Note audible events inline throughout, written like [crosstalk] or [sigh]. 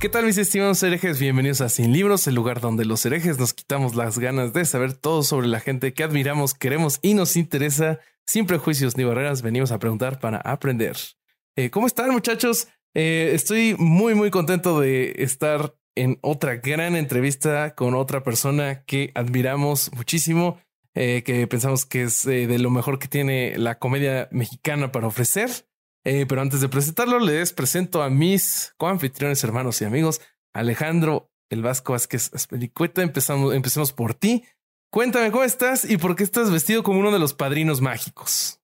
¿Qué tal mis estimados herejes? Bienvenidos a Sin Libros, el lugar donde los herejes nos quitamos las ganas de saber todo sobre la gente que admiramos, queremos y nos interesa. Sin prejuicios ni barreras, venimos a preguntar para aprender. Eh, ¿Cómo están muchachos? Eh, estoy muy muy contento de estar en otra gran entrevista con otra persona que admiramos muchísimo, eh, que pensamos que es de lo mejor que tiene la comedia mexicana para ofrecer. Eh, pero antes de presentarlo, les presento a mis coanfitriones, hermanos y amigos, Alejandro El Vasco Vázquez Aspelicueta. Empezamos, empecemos por ti. Cuéntame cómo estás y por qué estás vestido como uno de los padrinos mágicos.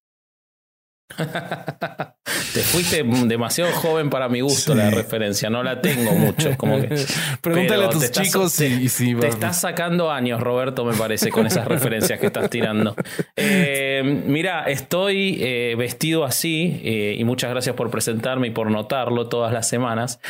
Te fuiste demasiado joven para mi gusto la referencia, no la tengo mucho. Como que, [laughs] Pregúntale a tus chicos si, te estás sacando años, Roberto, me parece, con esas referencias que estás tirando. Eh, mira, estoy eh, vestido así eh, y muchas gracias por presentarme y por notarlo todas las semanas,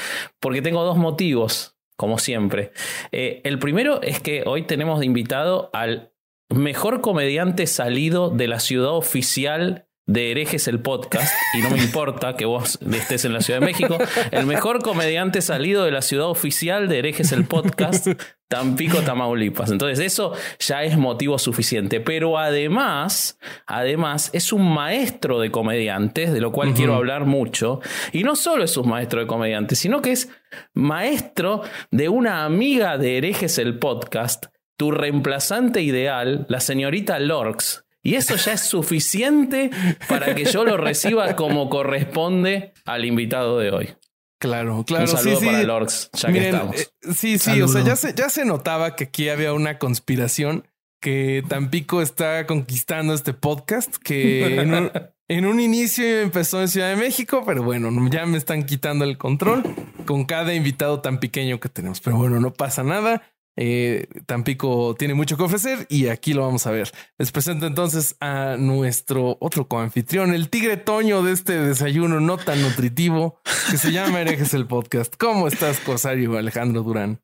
porque tengo dos motivos, como siempre. el primero es que hoy tenemos de invitado al mejor comediante salido de la ciudad oficial de herejes el podcast, y no me importa que vos estés en la Ciudad de México, el mejor comediante salido de la ciudad oficial de herejes el podcast, Tampico, Tamaulipas. Entonces eso ya es motivo suficiente, pero además, además es un maestro de comediantes, de lo cual quiero hablar mucho, y no solo es un maestro de comediantes, sino que es maestro de una amiga de herejes el podcast, tu reemplazante ideal, la señorita Lorx, y eso ya es suficiente para que yo lo reciba como corresponde al invitado de hoy. Claro, claro. Un saludo para Lorx, ya que estamos. Eh, sí, sí, o sea, ya se, ya se notaba que aquí había una conspiración, que Tampico está conquistando este podcast, que en un, [laughs] en un inicio empezó en Ciudad de México, pero bueno, ya me están quitando el control con cada invitado tan pequeño que tenemos. Pero bueno, no pasa nada. Eh, Tampico tiene mucho que ofrecer y aquí lo vamos a ver. Les presento entonces a nuestro otro coanfitrión, el tigre Toño de este desayuno no tan nutritivo que se llama Herejes el Podcast. ¿Cómo estás, Cosario Alejandro Durán?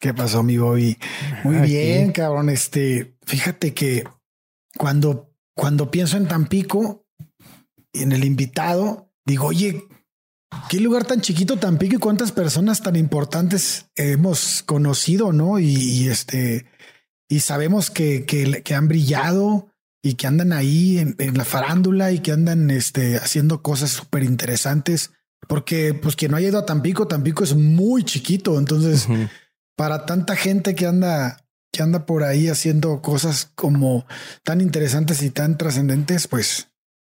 ¿Qué pasó, mi Bobby? Muy bien, cabrón. Este, fíjate que cuando, cuando pienso en Tampico, en el invitado, digo, oye, Qué lugar tan chiquito, tan pico y cuántas personas tan importantes hemos conocido, ¿no? Y, este, y sabemos que, que, han brillado y que andan ahí en, la farándula y que andan este, haciendo cosas súper interesantes. Porque, pues, quien no haya ido a Tampico, Tampico es muy chiquito. Entonces, para tanta gente que anda, que anda por ahí haciendo cosas como tan interesantes y tan trascendentes, pues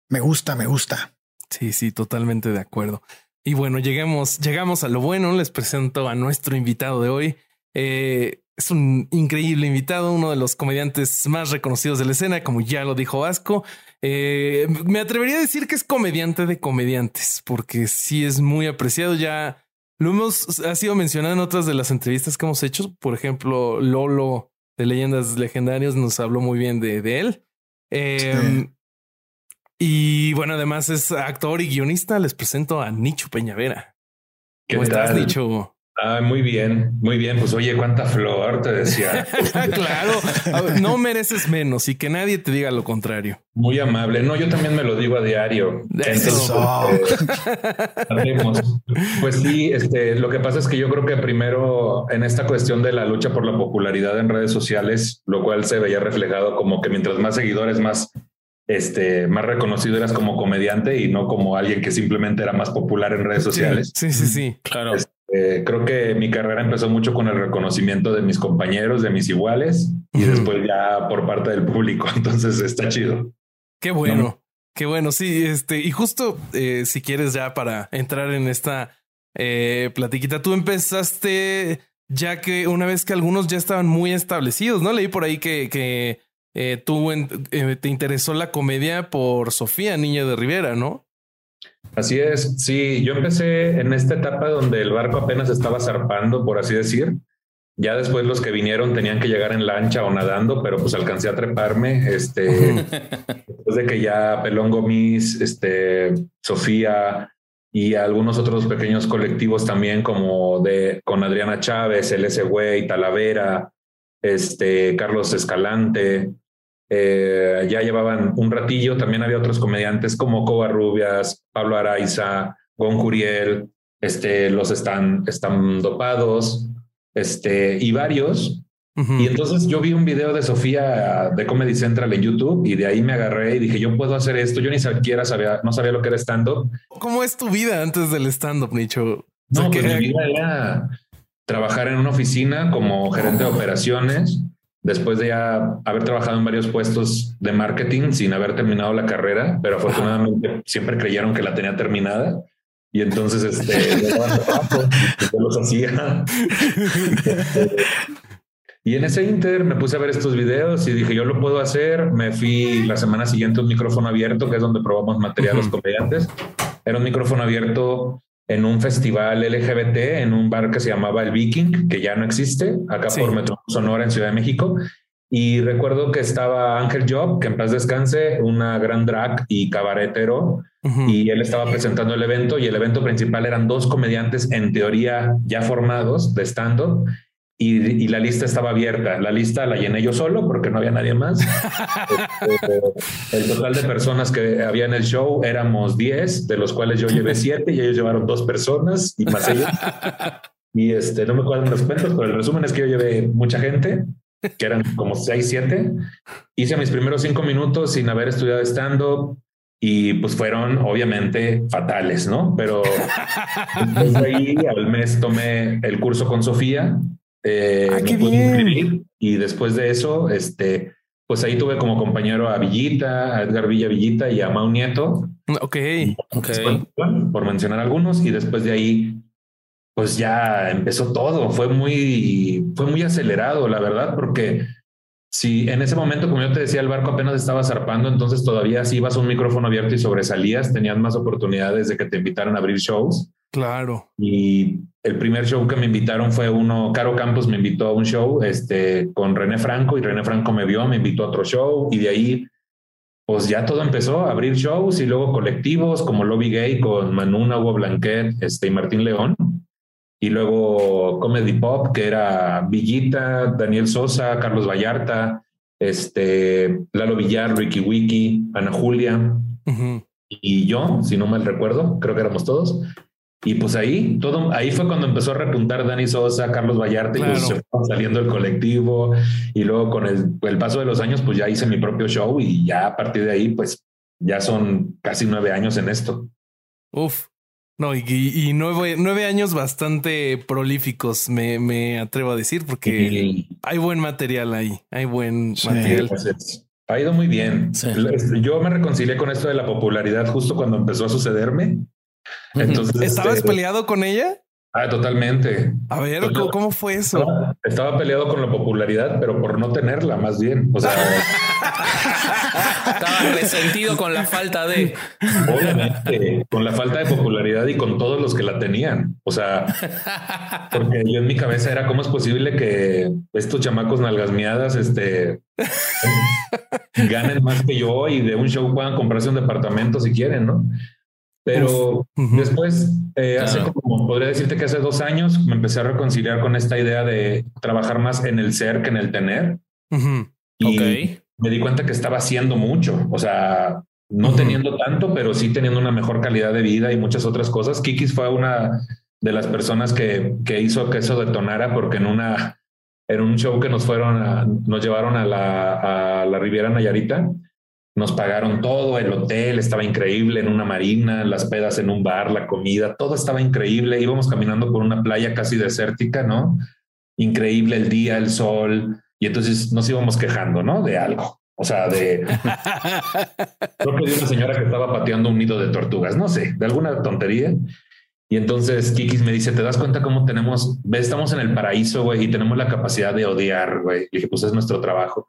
me gusta, me gusta. Sí, sí, totalmente de acuerdo. Y bueno, lleguemos, llegamos a lo bueno. Les presento a nuestro invitado de hoy. Eh, es un increíble invitado, uno de los comediantes más reconocidos de la escena, como ya lo dijo Vasco. Eh, me atrevería a decir que es comediante de comediantes, porque sí es muy apreciado. Ya lo hemos ha sido mencionado en otras de las entrevistas que hemos hecho. Por ejemplo, Lolo de Leyendas Legendarias nos habló muy bien de, de él. Eh, y bueno, además es actor y guionista. Les presento a Nicho Peñavera. ¿Cómo estás, Nicho? Ah, muy bien, muy bien. Pues oye, cuánta flor te decía. [laughs] claro, no mereces menos y que nadie te diga lo contrario. Muy amable. No, yo también me lo digo a diario. Eso. [laughs] Eh, pues sí, este, lo que pasa es que yo creo que primero en esta cuestión de la lucha por la popularidad en redes sociales, lo cual se veía reflejado como que mientras más seguidores, más este, más reconocido eras como comediante y no como alguien que simplemente era más popular en redes sociales. Sí, sí, sí, claro. Este, creo que mi carrera empezó mucho con el reconocimiento de mis compañeros, de mis iguales y después ya por parte del público. [laughs] Entonces está chido. Qué bueno, qué bueno. Sí, este, y justo eh, si quieres ya para entrar en esta eh, platiquita, tú empezaste ya que una vez que algunos ya estaban muy establecidos, ¿no? Leí por ahí que, que eh, tú eh, te interesó la comedia por Sofía, Niña de Rivera, ¿no? Así es, sí, yo empecé en esta etapa donde el barco apenas estaba zarpando, por así decir. Ya después los que vinieron tenían que llegar en lancha o nadando, pero pues alcancé a treparme. Este, [laughs] después de que ya Pelón Gomis, este, Sofía y algunos otros pequeños colectivos también, como de con Adriana Chávez, el y Talavera, este, Carlos Escalante, eh, ya llevaban un ratillo. También había otros comediantes como Rubias, Pablo Araiza, Gon Curiel, este, los están, están dopados, este, y varios. Y entonces yo vi un video de Sofía de Comedy Central en YouTube y de ahí me agarré y dije, yo puedo hacer esto. Yo ni siquiera sabía, no sabía lo que era stand-up. ¿Cómo es tu vida antes del stand-up, Nicho? No, pues mi vida era trabajar en una oficina como gerente de operaciones después de ya haber trabajado en varios puestos de marketing sin haber terminado la carrera, pero afortunadamente siempre creyeron que la tenía terminada. Y entonces este, yo los hacía. [laughs] y en ese inter me puse a ver estos videos y dije, yo lo puedo hacer. Me fui la semana siguiente a un micrófono abierto, que es donde probamos materiales comediantes. Era un micrófono abierto en un festival LGBT en un bar que se llamaba El Viking, que ya no existe, acá por Metro Sonora en Ciudad de México. Y recuerdo que estaba Ángel Job, que en paz descanse, una gran drag y cabaretero, y él estaba presentando el evento y el evento principal eran dos comediantes en teoría ya formados de stand-up y, la lista estaba abierta. La lista la llené yo solo porque no había nadie más. [laughs] Este, el total de personas que había en el show éramos 10, de los cuales yo llevé 7 y ellos llevaron dos personas y más ellos. Y este, no me acuerdo los cuentos, pero el resumen es que yo llevé mucha gente, que eran como 6, 7. Hice mis primeros 5 minutos sin haber estudiado stand-up y pues fueron obviamente fatales, ¿no? Pero después de ahí al mes tomé el curso con Sofía eh, ah, qué bien. y después de eso, este, pues ahí tuve como compañero a Villita, a Edgar Villa Villita y a Mau Nieto. Ok. Por mencionar algunos. Y después de ahí, pues ya empezó todo. Fue muy, fue muy acelerado, la verdad, porque si en ese momento, como yo te decía, el barco apenas estaba zarpando, entonces todavía si ibas a un micrófono abierto y sobresalías, tenías más oportunidades de que te invitaran a abrir shows. Claro. Y el primer show que me invitaron fue uno, Caro Campos me invitó a un show este, con René Franco y René Franco me vio, me invitó a otro show y de ahí pues ya todo empezó a abrir shows y luego colectivos como Lobby Gay con Manuna, Hugo Blanquet este, y Martín León. Y luego Comedy Pop, que era Villita, Daniel Sosa, Carlos Vallarta, este, Lalo Villar, Ricky Wiki, Ana Julia y yo, si no mal recuerdo, creo que éramos todos. Y pues ahí, todo, ahí fue cuando empezó a repuntar Dani Sosa, Carlos Vallarta, y pues se fue saliendo el colectivo. Y luego con el, el, paso de los años, pues ya hice mi propio show y ya a partir de ahí, pues ya son casi nueve años en esto. Uf. No, y, y nueve, nueve, años bastante prolíficos, me, me, atrevo a decir, porque hay buen material ahí, hay buen material. Pues ha ido muy bien. Yo me reconcilié con esto de la popularidad justo cuando empezó a sucederme [laughs] entonces, ¿estabas este, peleado con ella? Ah, totalmente. A ver, ¿cómo, fue eso? Estaba, peleado con la popularidad, pero por no tenerla, más bien. O sea, estaba resentido con la falta de. Obviamente, con la falta de popularidad y con todos los que la tenían. O sea, porque yo en mi cabeza era cómo es posible que estos chamacos nalgasmiadas este, ganen más que yo y de un show puedan comprarse un departamento si quieren, ¿no? Pero después, eh, hace como, podría decirte que hace dos años me empecé a reconciliar con esta idea de trabajar más en el ser que en el tener. Y me di cuenta que estaba haciendo mucho, o sea, no teniendo tanto, pero sí teniendo una mejor calidad de vida y muchas otras cosas. Kikis fue una de las personas que, que hizo que eso detonara porque en una, en un show que nos fueron nos llevaron a la, a la Riviera Nayarita, nos pagaron todo, el hotel estaba increíble en una marina, las pedas en un bar, la comida, todo estaba increíble. Íbamos caminando por una playa casi desértica, ¿no? Increíble el día, el sol, y entonces nos íbamos quejando, ¿no? De algo. O sea, de... [laughs] Que de una señora que estaba pateando un nido de tortugas, no sé, de alguna tontería. Y entonces Kikis me dice, ¿te das cuenta cómo tenemos, estamos en el paraíso, güey, y tenemos la capacidad de odiar, güey? Le dije, pues es nuestro trabajo.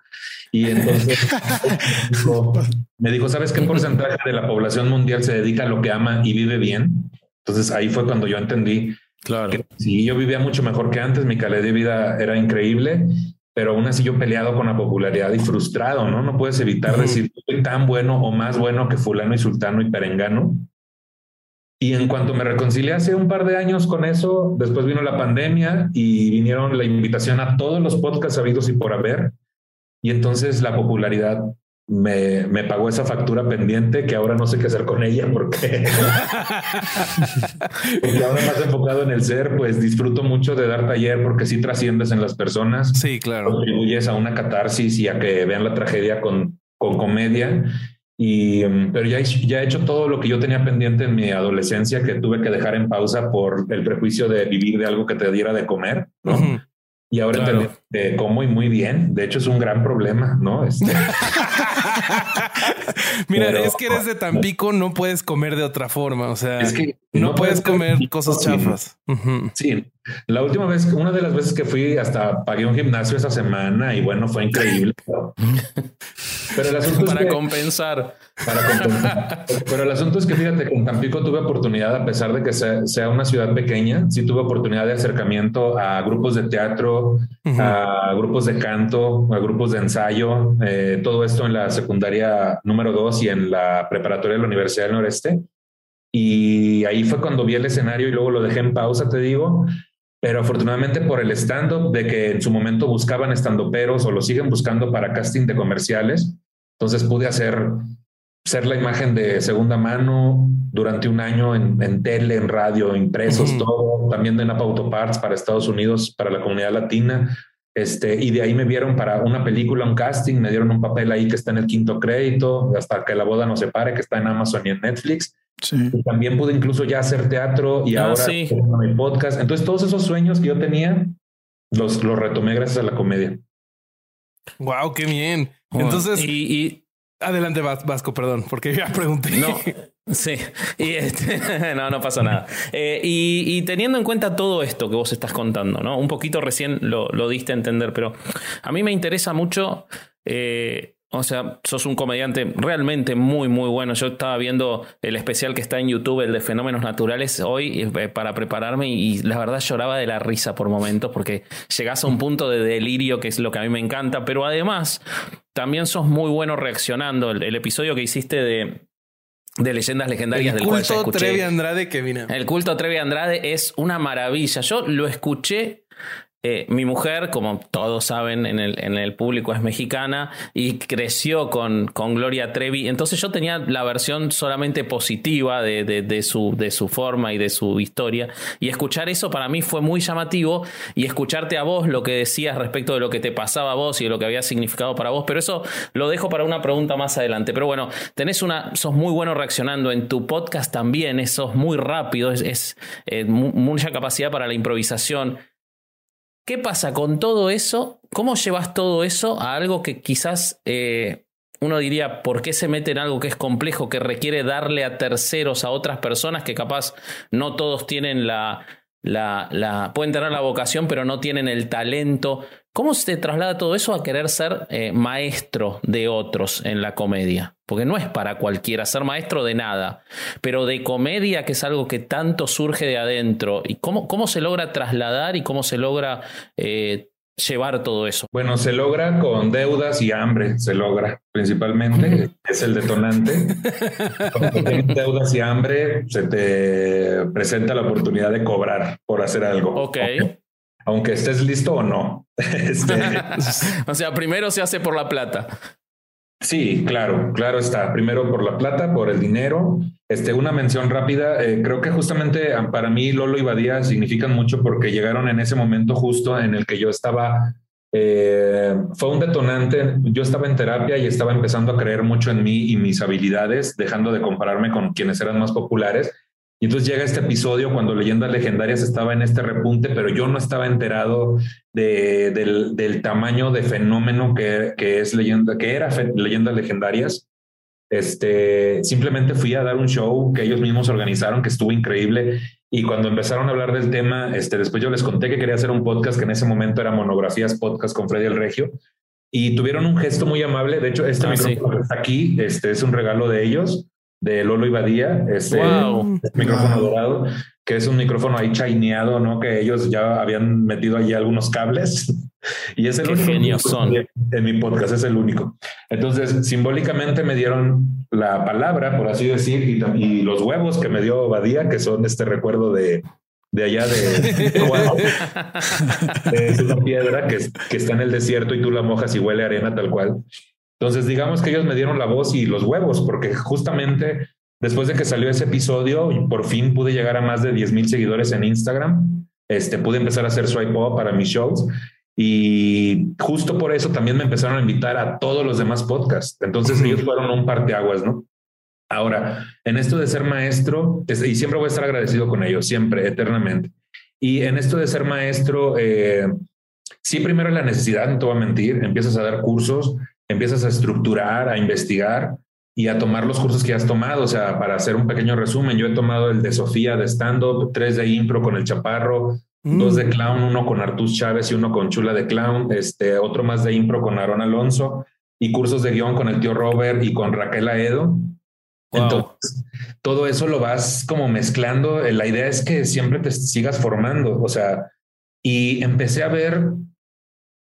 Y entonces [laughs] me dijo, ¿sabes qué porcentaje de la población mundial se dedica a lo que ama y vive bien? Entonces ahí fue cuando yo entendí claro. que sí, yo vivía mucho mejor que antes, mi calidad de vida era increíble, pero aún así yo peleado con la popularidad y frustrado, ¿no? No puedes evitar decir, soy tan bueno o más bueno que fulano y sultano y perengano y en cuanto me reconcilié hace un par de años con eso, después vino la pandemia y vinieron la invitación a todos los podcasts habidos y por haber. Y entonces la popularidad me, me, pagó esa factura pendiente que ahora no sé qué hacer con ella porque, [laughs] porque ahora más enfocado en el ser, pues disfruto mucho de dar taller porque sí trasciendes en las personas. Sí, claro. Contribuyes a una catarsis y a que vean la tragedia con, con comedia. Y, mm, pero ya, ya he hecho todo lo que yo tenía pendiente en mi adolescencia que tuve que dejar en pausa por el prejuicio de vivir de algo que te diera de comer, ¿no? Y ahora te, como y muy bien. De hecho, es un gran problema, ¿no? Este... [laughs] Mira, es que eres de Tampico, no puedes comer de otra forma. O sea, es que no, puedes, comer cosas chafas. Sí. La última vez, una de las veces que fui, hasta pagué un gimnasio esa semana y bueno, fue increíble. Pero [laughs] el asunto para compensar. Para compensar. [laughs] Pero el asunto es que fíjate, con Tampico tuve oportunidad, a pesar de que sea, una ciudad pequeña, sí tuve oportunidad de acercamiento a grupos de teatro, a grupos de canto, a grupos de ensayo, eh, todo esto en la secundaria número dos y en la preparatoria de la Universidad del Noreste. Y ahí fue cuando vi el escenario y luego lo dejé en pausa, te digo. Pero afortunadamente por el stand-up, de que en su momento buscaban stand-uperos o lo siguen buscando para casting de comerciales, entonces pude hacer ser la imagen de segunda mano durante un año en, tele, en radio, impresos, todo, también de Napa Auto Parts para Estados Unidos, para la comunidad latina. Este, y de ahí me vieron para una película, un casting, me dieron un papel ahí que está en el quinto crédito, hasta que la boda no se pare, que está en Amazon y en Netflix. Y también pude incluso ya hacer teatro y ah, ahora mi podcast. Entonces todos esos sueños que yo tenía los, los retomé gracias a la comedia. Wow, qué bien. Entonces, y, Adelante, Vasco, perdón, porque ya pregunté. No, sí, y este, [laughs] no, no pasa nada. Eh, y, teniendo en cuenta todo esto que vos estás contando, ¿no? Un poquito recién lo, lo diste a entender, pero a mí me interesa mucho eh, o sea, sos un comediante realmente muy, muy bueno. Yo estaba viendo el especial que está en YouTube, el de fenómenos naturales, hoy eh, para prepararme y la verdad lloraba de la risa por momentos porque llegás a un punto de delirio que es lo que a mí me encanta, pero además también sos muy bueno reaccionando. El, episodio que hiciste de, de leyendas legendarias del culto Trevi Andrade que vine. El culto Trevi Andrade es una maravilla. Yo lo escuché eh, mi mujer, como todos saben en el, en el público, es mexicana y creció con, con, Gloria Trevi. Entonces yo tenía la versión solamente positiva de, de, su, de su forma y de su historia. Y escuchar eso para mí fue muy llamativo. Y escucharte a vos lo que decías respecto de lo que te pasaba a vos y de lo que había significado para vos. Pero eso lo dejo para una pregunta más adelante. Pero bueno, tenés una, sos muy bueno reaccionando en tu podcast también. Sos muy rápido, es, es eh, mucha capacidad para la improvisación. ¿Qué pasa con todo eso? ¿Cómo llevas todo eso a algo que quizás eh, uno diría, ¿por qué se mete en algo que es complejo, que requiere darle a terceros, a otras personas que capaz no todos tienen la, pueden tener la vocación, pero no tienen el talento? ¿Cómo se traslada todo eso a querer ser eh, maestro de otros en la comedia? Porque no es para cualquiera ser maestro de nada, pero de comedia, que es algo que tanto surge de adentro. ¿Y cómo, cómo se logra trasladar y cómo se logra eh, llevar todo eso? Bueno, se logra con deudas y hambre, se logra principalmente, [laughs] es el detonante. Cuando tienes deudas y hambre, se te presenta la oportunidad de cobrar por hacer algo. Ok aunque estés listo o no. [laughs] Este, [laughs] o sea, primero se hace por la plata. Sí, claro, claro está. Primero por la plata, por el dinero. Este, una mención rápida. Eh, creo que justamente ah, para mí Lolo y Badía significan mucho porque llegaron en ese momento justo en el que yo estaba. Eh, fue un detonante. Yo estaba en terapia y estaba empezando a creer mucho en mí y mis habilidades, dejando de compararme con quienes eran más populares y entonces llega este episodio cuando Leyendas Legendarias estaba en este repunte, pero yo no estaba enterado de, del, tamaño de fenómeno que, que, es leyenda, que era Leyendas Legendarias. Este, simplemente fui a dar un show que ellos mismos organizaron, que estuvo increíble. Y cuando empezaron a hablar del tema, este, después yo les conté que quería hacer un podcast que en ese momento era Monografías Podcast con Freddy el Regio. Y tuvieron un gesto muy amable. De hecho, este Ah, micrófono que está aquí este, es un regalo de ellos, de Lolo y Badía. Este Wow. micrófono Wow. dorado, que es un micrófono ahí chaineado, ¿no? Que ellos ya habían metido allí algunos cables. [laughs] Y es el Qué único genios son. En mi podcast es el único. Entonces, simbólicamente me dieron la palabra, por así decir, y, y los huevos que me dio Badía, que son este recuerdo de, de allá de, [laughs] es una [laughs] piedra que, que está en el desierto y tú la mojas y huele a arena tal cual. Entonces, digamos que ellos me dieron la voz y los huevos, porque justamente después de que salió ese episodio, por fin pude llegar a más de 10 mil seguidores en Instagram. Este, pude empezar a hacer swipe up para mis shows y justo por eso también me empezaron a invitar a todos los demás podcasts. Entonces ellos fueron un parteaguas, ¿no? Ahora, en esto de ser maestro, es- y siempre voy a estar agradecido con ellos, siempre, eternamente. Y en esto de ser maestro, eh, sí, primero la necesidad, no te voy a mentir, empiezas a dar cursos, empiezas a estructurar, a investigar y a tomar los cursos que has tomado. O sea, para hacer un pequeño resumen, yo he tomado el de Sofía de stand-up, tres de impro con el Chaparro, Mm. dos de clown, uno con Artus Chávez y uno con Chula de clown, este, otro más de impro con Aaron Alonso y cursos de guion con el tío Robert y con Raquel Aedo. Wow. Entonces, todo eso lo vas como mezclando. La idea es que siempre te sigas formando. O sea, y empecé a ver,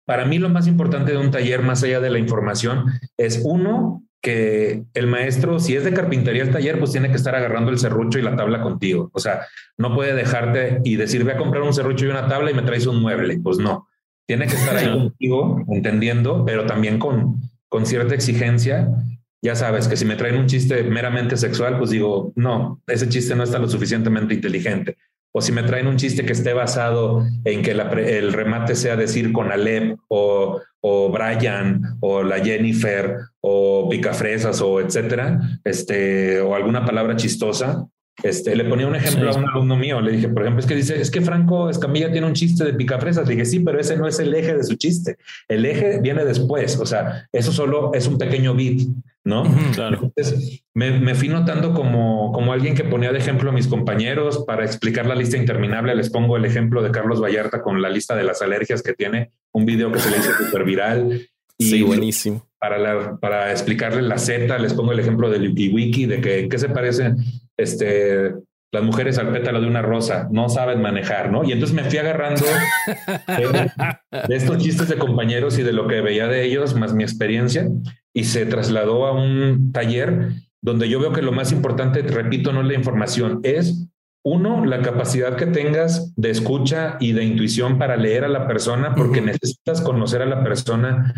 para mí lo más importante de un taller, más allá de la información, es uno, que el maestro, si es de carpintería el taller, pues tiene que estar agarrando el serrucho y la tabla contigo. O sea, no puede dejarte y decir, ve a comprar un serrucho y una tabla y me traes un mueble. Pues no, tiene que estar ahí contigo, entendiendo, pero también con, con cierta exigencia. Ya sabes que si me traen un chiste meramente sexual, pues digo, no, ese chiste no está lo suficientemente inteligente. O si me traen un chiste que esté basado en que la el remate sea decir con Alep o, o Brian o la Jennifer o Picafresas o etcétera, este, o alguna palabra chistosa. Este, le ponía un ejemplo Sí. a un alumno mío. Le dije, por ejemplo, es que dice, es que Franco Escamilla tiene un chiste de picafresas. Le dije, sí, pero ese no es el eje de su chiste. El eje viene después. O sea, eso solo es un pequeño bit, ¿no? Claro. Entonces, me, me fui notando como, como alguien que ponía de ejemplo a mis compañeros para explicar la lista interminable. Les pongo el ejemplo de Carlos Vallarta con la lista de las alergias que tiene, un video que se le hizo súper viral. Y Sí, buenísimo. para, la- para explicarle la Z, les pongo el ejemplo del WikiWiki, de que qué se parecen este, las mujeres al pétalo de una rosa, no saben manejar, ¿no? Y entonces me fui agarrando [laughs] de, de estos chistes de compañeros y de lo que veía de ellos, más mi experiencia, y se trasladó a un taller donde yo veo que lo más importante, repito, no es la información, es uno, la capacidad que tengas de escucha y de intuición para leer a la persona, porque necesitas conocer a la persona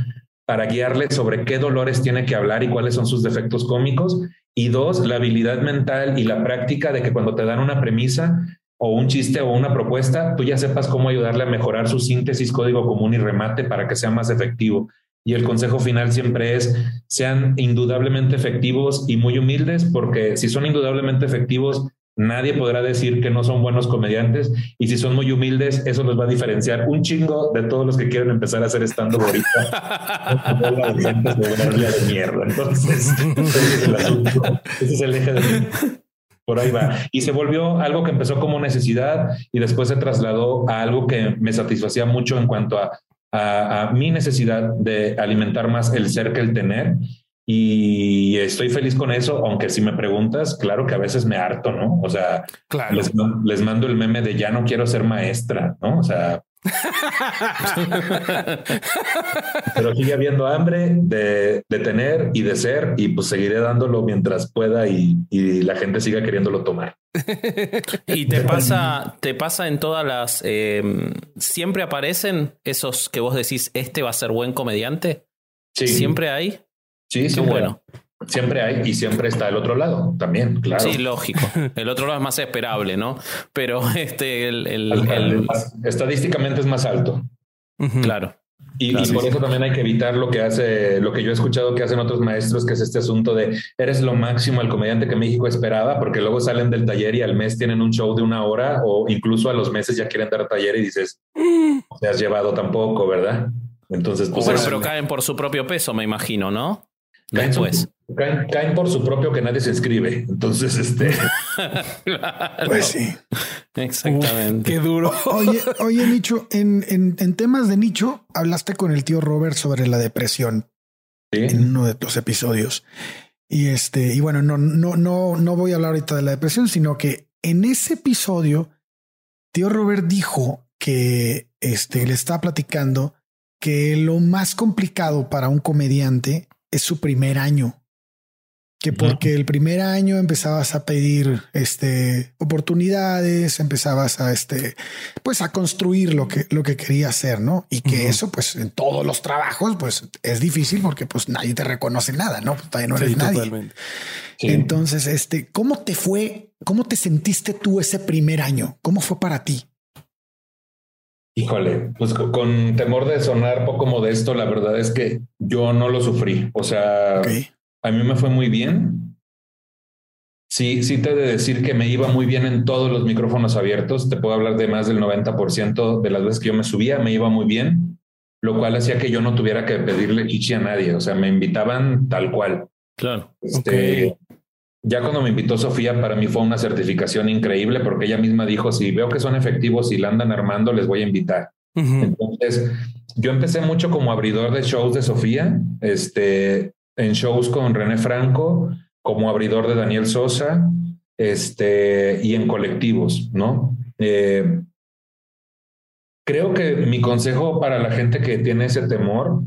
para guiarle sobre qué dolores tiene que hablar y cuáles son sus defectos cómicos. Y dos, la habilidad mental y la práctica de que cuando te dan una premisa o un chiste o una propuesta, tú ya sepas cómo ayudarle a mejorar su síntesis, código común y remate para que sea más efectivo. Y el consejo final siempre es, sean indudablemente efectivos y muy humildes, porque si son indudablemente efectivos, nadie podrá decir que no son buenos comediantes. Y si son muy humildes, eso los va a diferenciar un chingo de todos los que quieren empezar a hacer estando ahorita. De. Entonces, ese es el. Ese es el eje de por ahí va. Y se volvió algo que empezó como necesidad y después se trasladó a algo que me satisfacía mucho en cuanto a, a, a mi necesidad de alimentar más el ser que el tener. Y estoy feliz con eso, aunque si me preguntas, claro que a veces me harto, ¿no? O sea, Claro. les, les mando el meme de ya no quiero ser maestra, ¿no? O sea, [laughs] pero sigue habiendo hambre de, de tener y de ser y pues seguiré dándolo mientras pueda y, y la gente siga queriéndolo tomar. [laughs] Y te pasa, te pasa en todas las. eh, siempre aparecen esos que vos decís, este va a ser buen comediante. Sí, Siempre hay. sí, Qué siempre, bueno. Siempre hay y siempre está el otro lado también, claro. Sí, lógico. El otro lado es más esperable, ¿no? Pero [laughs] este, el, el- Estadísticamente es más alto. Claro. Y, Claro, y sí, por sí. eso también hay que evitar lo que hace, lo que yo he escuchado que hacen otros maestros, que es este asunto de eres lo máximo el comediante que México esperaba, porque luego salen del taller y al mes tienen un show de una hora o incluso a los meses ya quieren dar taller y dices, no te has llevado tampoco, ¿verdad? Entonces, pues Bueno, pero caen por su propio peso, me imagino, ¿no? Después. Caen, por su propio que nadie se inscribe. Entonces, este. [laughs] Pues sí. Exactamente. qué duro. Oye, oye, Nicho, en, en, en, temas de Nicho, hablaste con el tío Robert sobre la depresión en uno de los episodios. Y este, y bueno, no, no, no, no voy a hablar ahorita de la depresión, sino que en ese episodio, tío Robert dijo que este, le estaba platicando que lo más complicado para un comediante es su primer año que porque el primer año empezabas a pedir este oportunidades, empezabas a este pues a construir lo que lo que querías hacer, ¿no? Y que eso pues en todos los trabajos pues es difícil porque pues nadie te reconoce nada, ¿no? Pues, no eres nadie. Entonces, este, ¿cómo te fue? ¿Cómo te sentiste tú ese primer año? ¿Cómo fue para ti? Híjole, pues con temor de sonar poco modesto, la verdad es que yo no lo sufrí. O sea, a mí me fue muy bien. Sí, sí te he de decir que me iba muy bien en todos los micrófonos abiertos. Te puedo hablar de más del 90% de las veces que yo me subía, me iba muy bien, lo cual hacía que yo no tuviera que pedirle chichi a nadie. O sea, me invitaban tal cual. Claro. Este, Ya cuando me invitó Sofía, para mí fue una certificación increíble porque ella misma dijo, si veo que son efectivos y la andan armando, les voy a invitar. Entonces, yo empecé mucho como abridor de shows de Sofía. Este, en shows con René Franco, como abridor de Daniel Sosa, este, y en colectivos, ¿no? Eh, creo que mi consejo para la gente que tiene ese temor,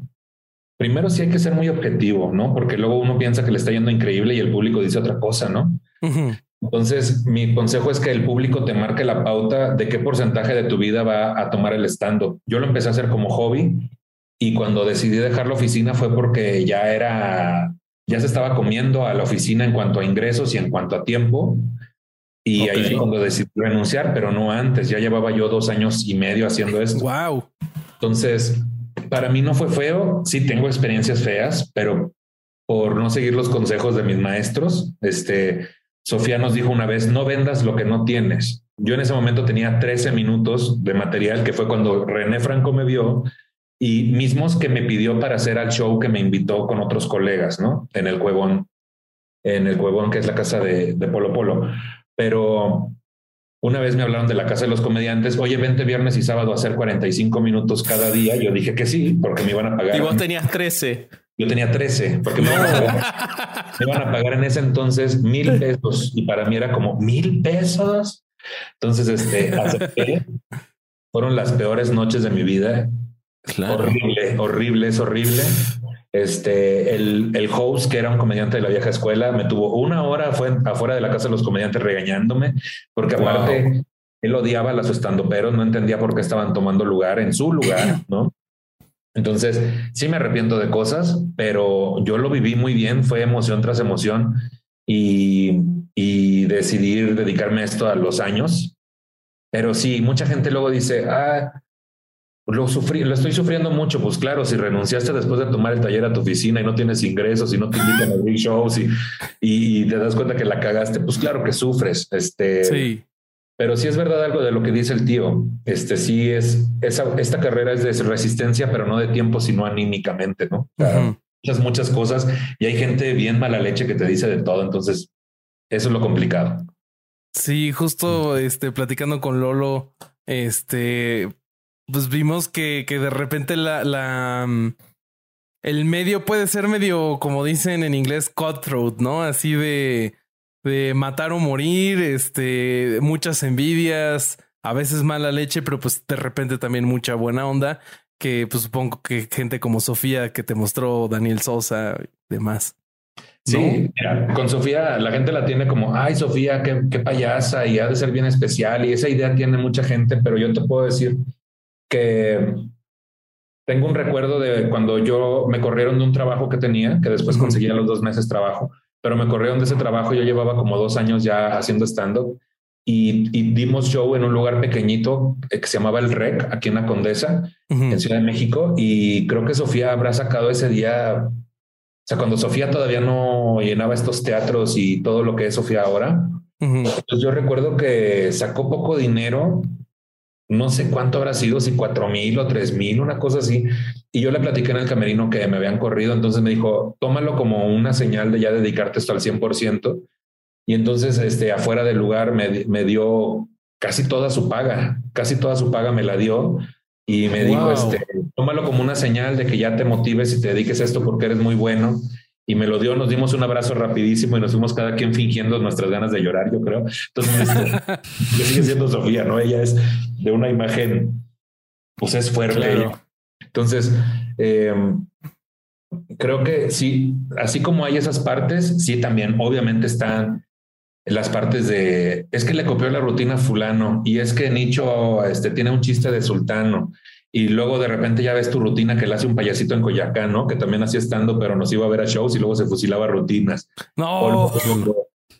primero sí hay que ser muy objetivo, ¿no? Porque luego uno piensa que le está yendo increíble y el público dice otra cosa, ¿no? Entonces, mi consejo es que el público te marque la pauta de qué porcentaje de tu vida va a tomar el stand Yo lo empecé a hacer como hobby y cuando decidí dejar la oficina fue porque ya era, ya se estaba comiendo a la oficina en cuanto a ingresos y en cuanto a tiempo. Y ahí fue cuando decidí renunciar, pero no antes. Ya llevaba yo dos años y medio haciendo esto. Wow. Entonces, para mí no fue feo. Sí tengo experiencias feas, pero por no seguir los consejos de mis maestros, este, Sofía nos dijo una vez, no vendas lo que no tienes. Yo en ese momento tenía 13 minutos de material, que fue cuando René Franco me vio y mismos que me pidió para hacer al show que me invitó con otros colegas, ¿no? En el Cuevón, en el Cuevón, que es la casa de, de Polo Polo. Pero una vez me hablaron de la casa de los comediantes, oye, vente viernes y sábado a hacer 45 minutos cada día. Yo dije que sí, porque me iban a pagar. Y vos tenías 13. Yo tenía 13, porque me, iban a pagar, me iban a pagar en ese entonces mil pesos y para mí era como mil pesos. Entonces, este, acepté. Fueron las peores noches de mi vida Horrible, horrible, es horrible. Este, el, el, host, que era un comediante de la vieja escuela, me tuvo una hora fue afuera de la casa de los comediantes regañándome, porque aparte él odiaba a las pero no entendía por qué estaban tomando lugar en su lugar, [clears throat] ¿no? Entonces, sí me arrepiento de cosas, pero yo lo viví muy bien, fue emoción tras emoción y, y decidir dedicarme a esto a los años. Pero sí, mucha gente luego dice, ah, lo sufrí, lo estoy sufriendo mucho. Pues claro, si renunciaste después de tomar el taller a tu oficina y no tienes ingresos y no te invitan a abrir shows y, y, te das cuenta que la cagaste, pues claro que sufres. Este, sí. Pero sí es verdad algo de lo que dice el tío. Este sí es, esa, esta carrera es de resistencia, pero no de tiempo, sino anímicamente, ¿no? Muchas, muchas cosas. Y hay gente bien mala leche que te dice de todo. Entonces, eso es lo complicado. Sí, justo este, platicando con Lolo, este, pues vimos que, que de repente la, la, mm, el medio puede ser medio, como dicen en inglés, cutthroat, ¿no? Así de, de matar o morir, este, muchas envidias, a veces mala leche, pero pues de repente también mucha buena onda, que pues supongo que gente como Sofía que te mostró Daniel Sosa y demás. Sí, con Sofía la gente la tiene como, ay Sofía, qué, qué payasa y ha de ser bien especial y esa idea tiene mucha gente, pero yo te puedo decir que tengo un recuerdo de cuando yo me corrieron de un trabajo que tenía, que después conseguí a los dos meses trabajo, pero me corrieron de ese trabajo. Yo llevaba como dos años ya haciendo stand-up y, dimos show en un lugar pequeñito eh, que se llamaba El Rec, aquí en la Condesa, en Ciudad de México. Y creo que Sofía habrá sacado ese día, o sea, cuando Sofía todavía no llenaba estos teatros y todo lo que es Sofía ahora. Pues yo recuerdo que sacó poco dinero no sé cuánto habrá sido, si cuatro mil o tres mil, una cosa así. Y yo le platiqué en el camerino que me habían corrido, entonces me dijo, tómalo como una señal de ya dedicarte esto al 100%. Y entonces, este, afuera del lugar me, me dio casi toda su paga, casi toda su paga me la dio y me dijo, este, tómalo como una señal de que ya te motives y te dediques a esto porque eres muy bueno. Y me lo dio, nos dimos un abrazo rapidísimo y nos fuimos cada quien fingiendo nuestras ganas de llorar, yo creo. Entonces, sigue siendo Sofía, ¿no? Ella es de una imagen, pues es fuerte. Entonces, em, creo que sí, así como hay esas partes, sí también obviamente están las partes de es que le copió la rutina a fulano y es que Nicho este, tiene un chiste de sultano y luego de repente ya ves tu rutina que le hace un payasito en Coyacán, ¿no? Que también hacía estando, pero nos iba a ver a shows y luego se fusilaba rutinas. No.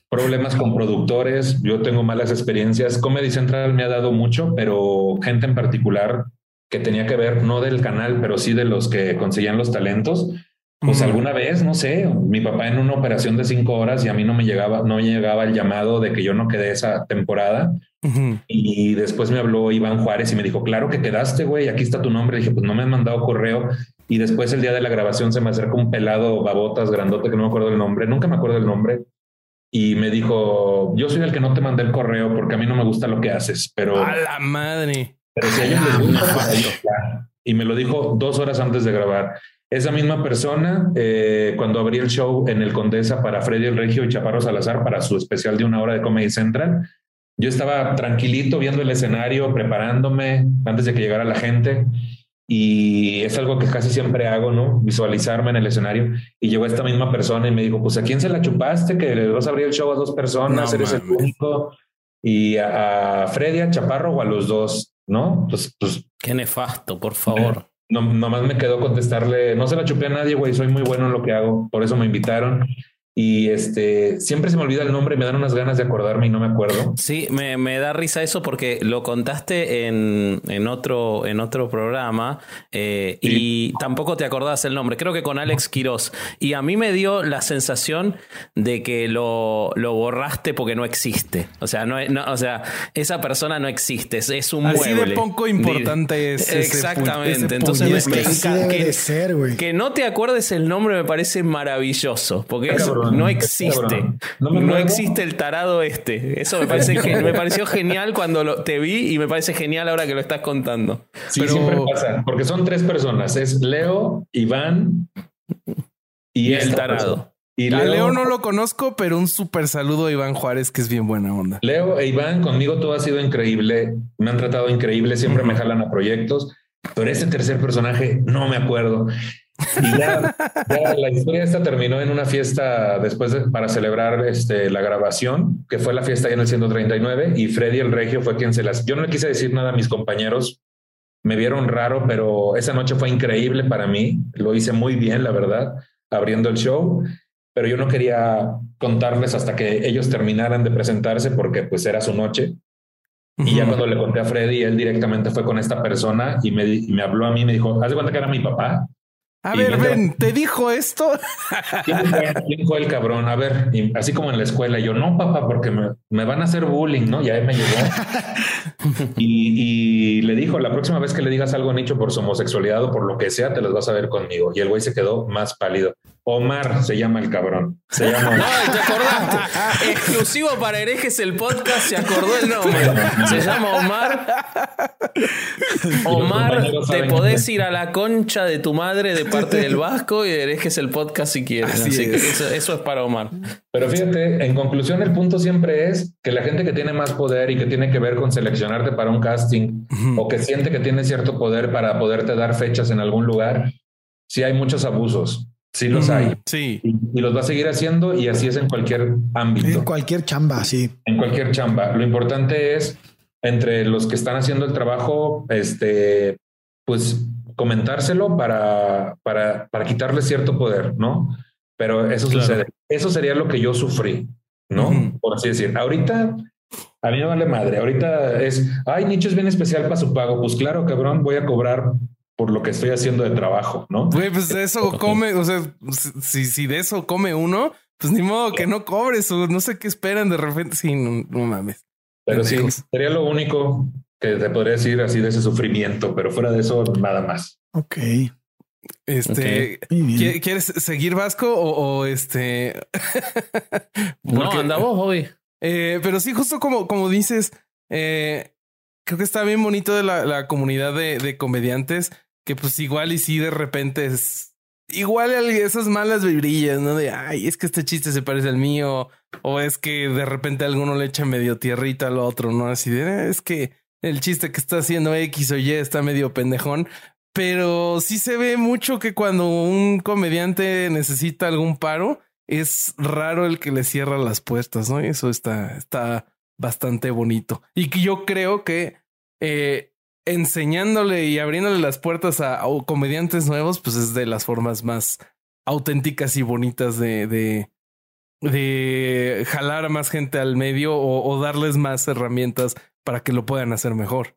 problemas con productores, yo tengo malas experiencias. Comedy Central me ha dado mucho, pero gente en particular que tenía que ver, no del canal, pero sí de los que conseguían los talentos, pues alguna vez, no sé, mi papá en una operación de cinco horas y a mí no me llegaba, no llegaba el llamado de que yo no quedé esa temporada. Y después me habló Iván Juárez y me dijo, claro que quedaste, güey, aquí está tu nombre. dije, pues no me han mandado correo. Y después el día de la grabación se me acerca un pelado babotas grandote que no me acuerdo el nombre, nunca me acuerdo el nombre. Y me dijo, yo soy el que no te mandé el correo porque a mí no me gusta lo que haces, pero... A la madre. Pero si a ellos les gusta, pues Y me lo dijo dos horas antes de grabar. Esa misma persona, eh, cuando abrí el show en el Condesa para Freddy el Regio y Chaparro Salazar para su especial de una hora de Comedy Central, yo estaba tranquilito viendo el escenario, preparándome antes de que llegara la gente. Y es algo que casi siempre hago, ¿no? Visualizarme en el escenario. Y llegó esta misma persona y me dijo, pues ¿a quién se la chupaste? Que le vas a abrir el show a dos personas, eres el único. Y a, Freddy, a Chaparro o a los dos, ¿no? Pues, pues Qué nefasto, por favor. No, nomás me quedó contestarle, no se la chupé a nadie, güey, soy muy bueno en lo que hago, por eso me invitaron. Y este, siempre se me olvida el nombre y me dan unas ganas de acordarme y no me acuerdo. Sí, me, me da risa eso porque lo contaste en, en otro, en otro programa eh, y tampoco te acordás el nombre. Creo que con Alex Quiroz. Y a mí me dio la sensación de que lo, lo borraste porque no existe. O sea, no, no, o sea, esa persona no existe. Es, es un Así mueble. de poco importante es. ese Exactamente. ese Entonces. Y es que me que- ser. Que no te acuerdes el nombre me parece maravilloso, porque cabrón, no existe. cabrón. No, me existe el tarado este. Eso me, parece que, me pareció genial cuando lo, te vi y me parece genial ahora que lo estás contando. Sí, Pero- siempre pasa, porque son tres personas, es Leo, Iván y, Y el tarado. persona. Y A Leo no lo conozco, pero un súper saludo a Iván Juárez, que es bien buena onda. Leo e Iván, conmigo todo ha sido increíble, me han tratado increíble, siempre me jalan a proyectos, pero este tercer personaje no me acuerdo. Y ya, ya la historia esta terminó en una fiesta después de- para celebrar este, la grabación, que fue la fiesta ya en el 139, y Freddy el Regio fue quien se las... Yo no le quise decir nada a mis compañeros, me vieron raro, pero esa noche fue increíble para mí, lo hice muy bien, la verdad, abriendo el show, pero yo no quería contarles hasta que ellos terminaran de presentarse porque pues era su noche. Y ya Ujú. cuando le conté a Freddy, él directamente fue con esta persona y me, y me habló a mí me dijo, haz de cuenta que era mi papá. A Y ver, ven, ¿te dijo esto? ¿Quién fue, quién fue el cabrón? A ver, y así como en la escuela, yo no, papá, porque me, me van a hacer bullying, ¿no? Ya me llegó. [laughs] y, y le dijo, la próxima vez que le digas algo a Nicho por su homosexualidad o por lo que sea, te las vas a ver conmigo. Y el güey se quedó más pálido. Omar se llama el cabrón. Se llama... [laughs] No, te acordaste. Exclusivo para herejes el podcast, se acordó el nombre. Se llama Omar. Omar, te podés ir a la concha de tu madre de parte del Vasco y herejes el podcast si quieres. Así Así, que es. eso, eso es para Omar. Pero fíjate, en conclusión, el punto siempre es que la gente que tiene más poder y que tiene que ver con seleccionarte para un casting o que siente que tiene cierto poder para poderte dar fechas en algún lugar, sí hay muchos abusos, sí los hay. Sí. Y, y los va a seguir haciendo y así es en cualquier ámbito, En cualquier chamba, sí. en cualquier chamba. Lo importante es entre los que están haciendo el trabajo, este, pues comentárselo para, para, para quitarle cierto poder, ¿no? Pero eso Claro. sucede. Eso sería lo que yo sufrí, ¿no? Por así decir. Ahorita a mí me vale madre. Ahorita es, ay, Nicho es bien especial para su pago. Pues claro, cabrón, voy a cobrar por lo que estoy haciendo de trabajo, ¿no? Güey, pues de eso come, o sea, si, si de eso come uno, pues ni modo que no cobres o no sé qué esperan de repente. Sí, no, no mames. Pero sí, sería lo único que te podría decir así de ese sufrimiento, pero fuera de eso, nada más. Ok. Este, ¿quieres seguir Vasco o, este? [laughs] no, anda vos hoy. Eh, pero sí, justo como, como dices, eh, creo que está bien bonito de la, comunidad de, comediantes que pues igual y si de repente es igual esas malas vibrillas, ¿no? De, ay, es que este chiste se parece al mío, o es que de repente alguno le echa medio tierrita al otro, ¿no? Así de, eh, es que el chiste que está haciendo X o Y está medio pendejón, pero sí se ve mucho que cuando un comediante necesita algún paro, es raro el que le cierra las puertas, ¿no? Eso está, está bastante bonito. Y que yo creo que eh, enseñándole y abriéndole las puertas a, comediantes nuevos, pues es de las formas más auténticas y bonitas de, de, de jalar a más gente al medio o, darles más herramientas para que lo puedan hacer mejor.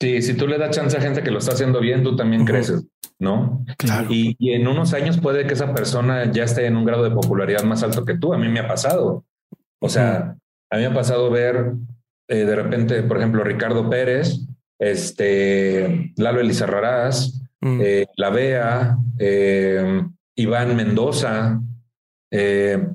Sí, si tú le das chance a gente que lo está haciendo bien, tú también creces, ¿no? Claro. Y, y, en unos años puede que esa persona ya esté en un grado de popularidad más alto que tú. A mí me ha pasado. O sea, a mí me ha pasado ver eh, de repente, por ejemplo, Ricardo Pérez, este, Lalo Elizarrarás, mm. eh, La Bea, eh, Iván Mendoza. de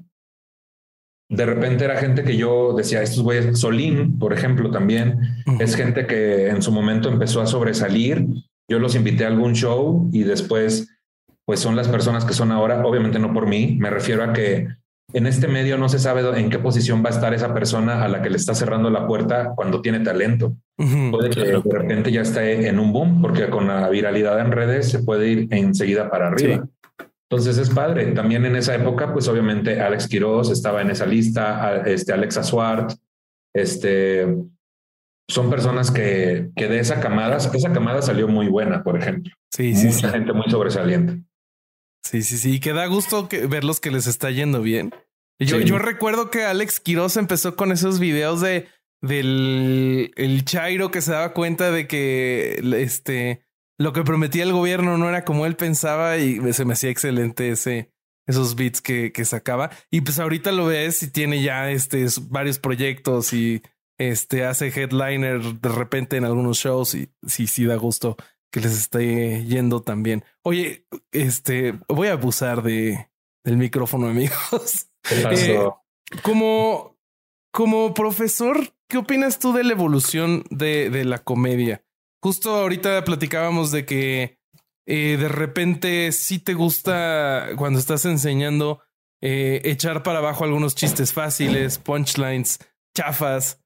repente era gente que yo decía, estos güeyes, Solín, por ejemplo, también, es gente que en su momento empezó a sobresalir. Yo los invité a algún show y después, pues son las personas que son ahora, obviamente no por mí, me refiero a que en este medio no se sabe en qué posición va a estar esa persona a la que le está cerrando la puerta cuando tiene talento. puede que de repente ya esté en un boom, porque con la viralidad en redes se puede ir enseguida para arriba. Entonces es padre. También en esa época, pues obviamente Alex Quiroz estaba en esa lista, este Alexa Swart, este son personas que, que de esa camada, esa camada salió muy buena, por ejemplo. Sí, sí. Mucha gente muy sobresaliente. Sí, sí, sí. Y que da gusto que, verlos que les está yendo bien. Yo, yo recuerdo que Alex Quiroz empezó con esos videos de del el Chairo que se daba cuenta de que este lo que prometía el gobierno no era como él pensaba y se me hacía excelente ese esos beats que, que sacaba. Y pues ahorita lo ves y tiene ya este varios proyectos y este hace headliner de repente en algunos shows y sí, sí da gusto que les esté yendo también. Oye, este voy a abusar de del micrófono, [laughs] amigos. Eh, como, como profesor, ¿qué opinas tú de la evolución de, de la comedia? Justo ahorita platicábamos de que eh, de repente sí te gusta cuando estás enseñando eh, echar para abajo algunos chistes fáciles, punchlines, chafas.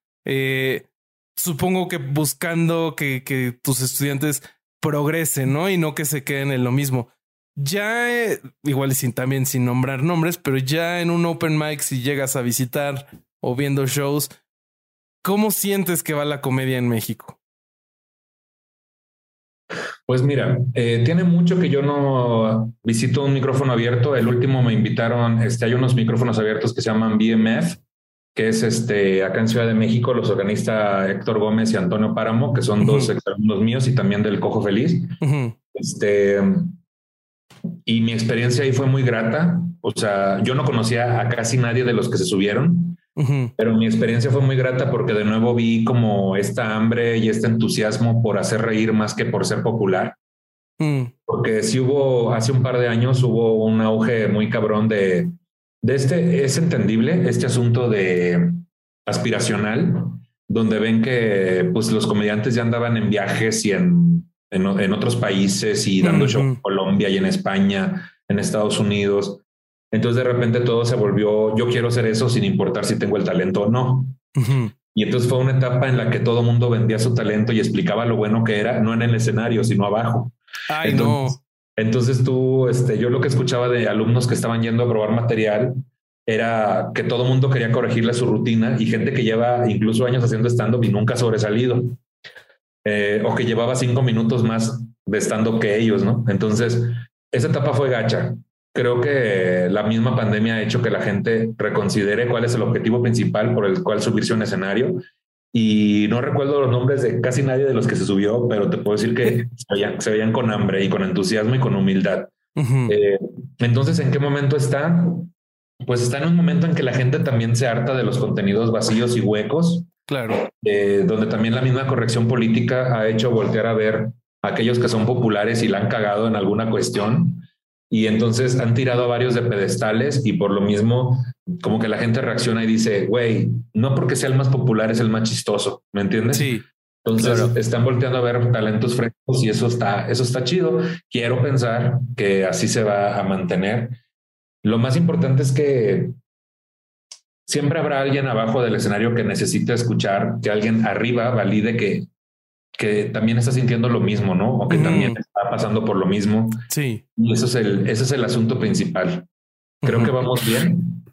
supongo que buscando que, que tus estudiantes progresen, ¿no? Y no que se queden en lo mismo ya, eh, igual sin también sin nombrar nombres, pero ya en un open mic, si llegas a visitar o viendo shows, ¿cómo sientes que va la comedia en México? Pues mira, eh, tiene mucho que yo no visito un micrófono abierto. El último me invitaron, este, hay unos micrófonos abiertos que se llaman BMF, que es este acá en Ciudad de México, los organista Héctor Gómez y Antonio Páramo, que son dos exalumnos míos y también del Cojo Feliz. Este y mi experiencia ahí fue muy grata. O sea, yo no conocía a casi nadie de los que se subieron, pero mi experiencia fue muy grata porque de nuevo vi como esta hambre y este entusiasmo por hacer reír más que por ser popular. Mm. Porque si hubo, hace un par de años hubo un auge muy cabrón de, de este, es entendible, este asunto de aspiracional, donde ven que pues los comediantes ya andaban en viajes y en en, otros países y dando show en Colombia y en España, en Estados Unidos. Entonces de repente todo se volvió, yo quiero hacer eso sin importar si tengo el talento o no. Y entonces fue una etapa en la que todo mundo vendía su talento y explicaba lo bueno que era, no en el escenario, sino abajo. Ay, no. Entonces tú, este, yo lo que escuchaba de alumnos que estaban yendo a probar material era que todo mundo quería corregirle su rutina y gente que lleva incluso años haciendo stand-up y nunca ha sobresalido. Eh, o que llevaba cinco minutos más de estando que ellos, ¿no? Entonces, esa etapa fue gacha. Creo que la misma pandemia ha hecho que la gente reconsidere cuál es el objetivo principal por el cual subirse a un escenario. Y no recuerdo los nombres de casi nadie de los que se subió, pero te puedo decir que se veían, con hambre y con entusiasmo y con humildad. Eh, entonces, ¿en qué momento está? Pues está en un momento en que la gente también se harta de los contenidos vacíos y huecos Claro. Eh, donde también la misma corrección política ha hecho voltear a ver aquellos que son populares y la han cagado en alguna cuestión. Y entonces han tirado a varios de pedestales y por lo mismo como que la gente reacciona y dice, güey, no porque sea el más popular es el más chistoso, ¿me entiendes? Sí. Entonces están volteando a ver talentos frescos y eso está, eso está chido. Quiero pensar que así se va a mantener. Lo más importante es que siempre habrá alguien abajo del escenario que necesite escuchar, que alguien arriba valide que, que también está sintiendo lo mismo, ¿no? O que también está pasando por lo mismo. Sí. Y eso es el, ese es el asunto principal. Creo que vamos bien.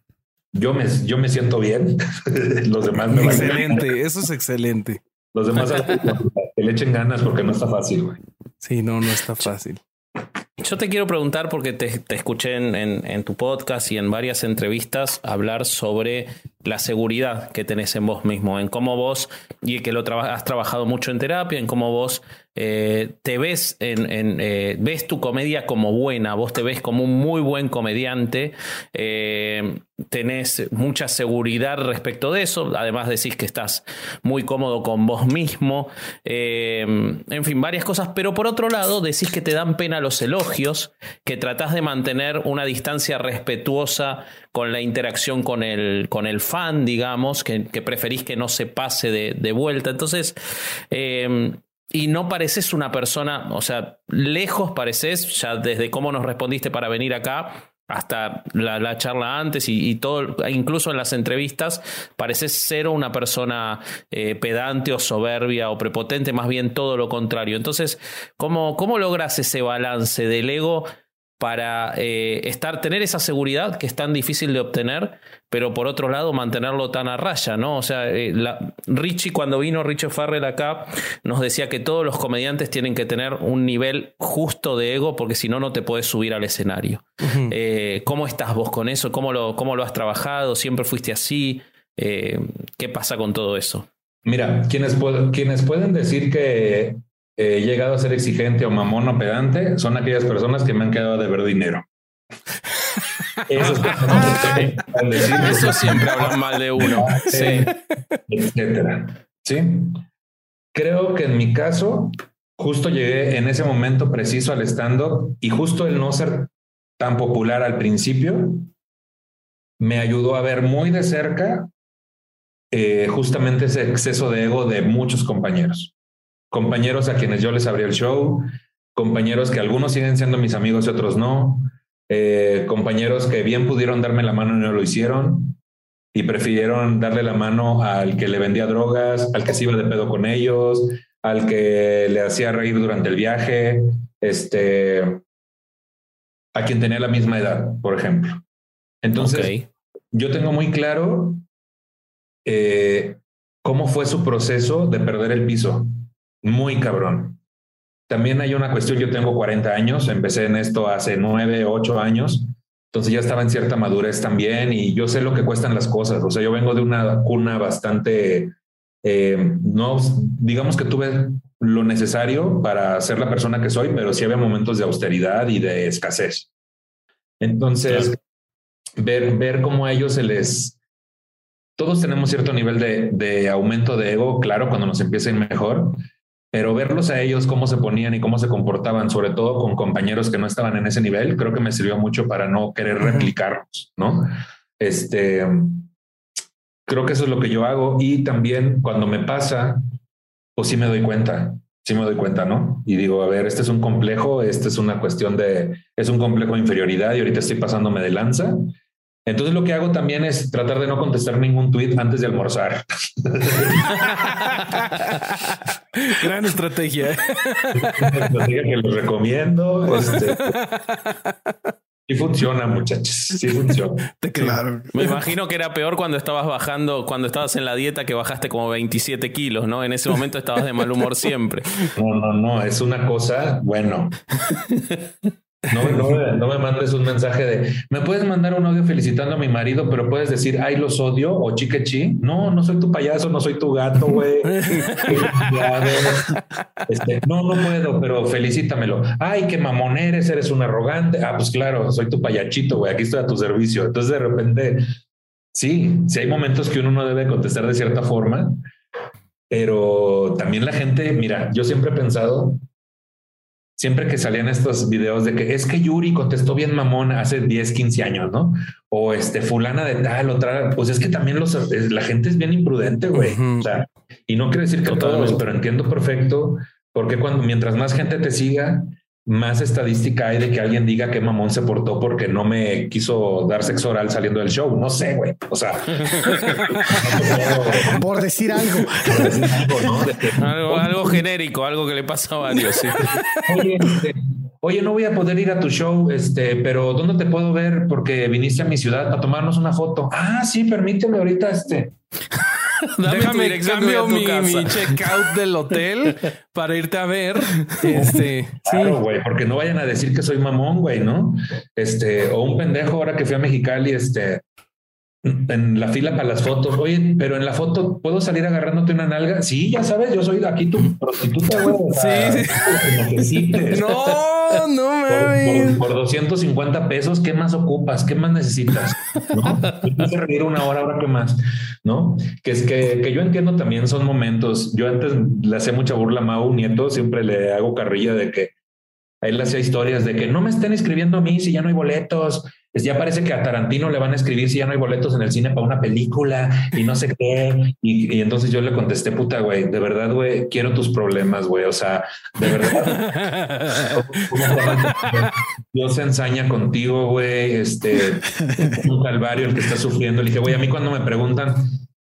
Yo me, yo me siento bien. [laughs] Los demás me Excelente. Eso es excelente. Los demás que le echen ganas porque no está fácil, güey. Sí, no, no está fácil. Yo te quiero preguntar, porque te, escuché en, en, tu podcast y en varias entrevistas hablar sobre la seguridad que tenés en vos mismo, en cómo vos, y que lo has trabajado mucho en terapia, en cómo vos eh, te ves, en, eh, ves tu comedia como buena, vos te ves como un muy buen comediante, eh, tenés mucha seguridad respecto de eso, además decís que estás muy cómodo con vos mismo, en fin, varias cosas, pero por otro lado decís que te dan pena los elogios, que tratás de mantener una distancia respetuosa con la interacción con el, con el fan, digamos, que, preferís que no se pase de, vuelta. Entonces, y no pareces una persona, o sea, lejos pareces, ya desde cómo nos respondiste para venir acá hasta la, charla antes y, todo, incluso en las entrevistas, pareces ser una persona eh, pedante o soberbia o prepotente, más bien todo lo contrario. Entonces, ¿cómo, cómo logras ese balance del ego para eh, estar, tener esa seguridad que es tan difícil de obtener, pero por otro lado mantenerlo tan a raya, ¿no? O sea, eh, Richie cuando vino Richie Farrell acá nos decía que todos los comediantes tienen que tener un nivel justo de ego porque si no, no te puedes subir al escenario. Eh, ¿Cómo estás vos con eso? ¿Cómo lo, cómo lo has trabajado? ¿Siempre fuiste así? ¿Qué pasa con todo eso? Mira, quienes, quienes pueden decir que he llegado a ser exigente o mamón o pedante son aquellas personas que me han quedado de ver dinero. [laughs] Eso, Eso siempre hablan mal de uno. Sí. Etcétera. Sí. Creo que en mi caso, justo llegué en ese momento preciso al stand-up y justo el no ser tan popular al principio me ayudó a ver muy de cerca eh, justamente ese exceso de ego de muchos compañeros compañeros a quienes yo les abrí el show, compañeros que algunos siguen siendo mis amigos y otros no, eh, compañeros que bien pudieron darme la mano y no lo hicieron y prefirieron darle la mano al que le vendía drogas, al que se iba de pedo con ellos, al que le hacía reír durante el viaje, este, a quien tenía la misma edad, por ejemplo. Entonces, yo tengo muy claro eh, cómo fue su proceso de perder el piso muy cabrón. También hay una cuestión, yo tengo 40 años, empecé en esto hace 9, 8 años, entonces ya estaba en cierta madurez también y yo sé lo que cuestan las cosas, o sea, yo vengo de una cuna bastante, eh, no, digamos que tuve lo necesario para ser la persona que soy, pero sí había momentos de austeridad y de escasez. Entonces, ver, ver cómo a ellos se les... Todos tenemos cierto nivel de, de aumento de ego, claro, cuando nos empieza a ir mejor, pero verlos a ellos, cómo se ponían y cómo se comportaban, sobre todo con compañeros que no estaban en ese nivel, creo que me sirvió mucho para no querer replicarlos, ¿no? Este, creo que eso es lo que yo hago y también cuando me pasa, pues sí me doy cuenta, sí me doy cuenta, ¿no? Y digo, a ver, este es un complejo, este es una cuestión de, es un complejo de inferioridad y ahorita estoy pasándome de lanza entonces lo que hago también es tratar de no contestar ningún tweet antes de almorzar. [laughs] Gran estrategia. Una estrategia que les recomiendo. Este. [laughs] Sí funciona, muchachos. Sí funciona. Claro. Me imagino que era peor cuando estabas bajando, cuando estabas en la dieta que bajaste como 27 kilos, ¿no? En ese momento estabas de mal humor siempre. No, no, no. Es una cosa, bueno. [laughs] No, [laughs] no, me mandes un mensaje de, me puedes mandar un audio felicitando a mi marido, pero puedes decir, ay, los odio o chiquechi. No, no soy tu payaso, no soy tu gato, güey. [laughs] [laughs] este, no, no puedo, pero felicítamelo. Ay, qué mamón eres, eres un arrogante. Ah, pues claro, soy tu payachito, güey, aquí estoy a tu servicio. Entonces de repente, sí, sí hay momentos que uno no debe contestar de cierta forma, pero también la gente, mira, yo siempre he pensado siempre que salían estos videos de que es que Yuri contestó bien mamón hace 10, 15 años, ¿no? O este fulana de tal, otra, pues es que también los, la gente es bien imprudente, güey. O sea, y no quiere decir que todos, pero entiendo perfecto porque cuando mientras más gente te siga, más estadística hay de que alguien diga que mamón se portó porque no me quiso dar sexo oral saliendo del show. No sé, güey. O sea, [laughs] por decir algo. algo, genérico, algo que le pasa a varios. Este, oye, no voy a poder ir a tu show, este, pero ¿dónde te puedo ver? Porque viniste a mi ciudad a tomarnos una foto. Ah, sí, permíteme ahorita, este. [laughs] Déjame cambio mi, mi [laughs] checkout del hotel para irte a ver. [laughs] Este, claro, güey, porque no vayan a decir que soy mamón, güey, ¿no? Este, o un pendejo ahora que fui a Mexicali, este, en la fila para las fotos. Oye, pero en la foto puedo salir agarrándote una nalga. Sí, ya sabes, yo soy aquí tu prostituta, güey. sí, sí. [laughs] No, no mames. Por, por, 250 pesos, ¿qué más ocupas? ¿Qué más necesitas? ¿No? Te reír una hora, ahora qué más, ¿no? Que es que, que yo entiendo también son momentos. Yo antes le hacía mucha burla a Mau Nieto, siempre le hago carrilla de que él hacía historias de que no me estén escribiendo a mí si ya no hay boletos ya parece que a Tarantino le van a escribir si ya no hay boletos en el cine para una película y no sé qué. Y, entonces yo le contesté, puta, güey, de verdad, güey, quiero tus problemas, güey. O sea, de verdad. [laughs] Dios se ensaña contigo, güey. Este, un calvario el que está sufriendo. Le dije, güey, a mí cuando me preguntan,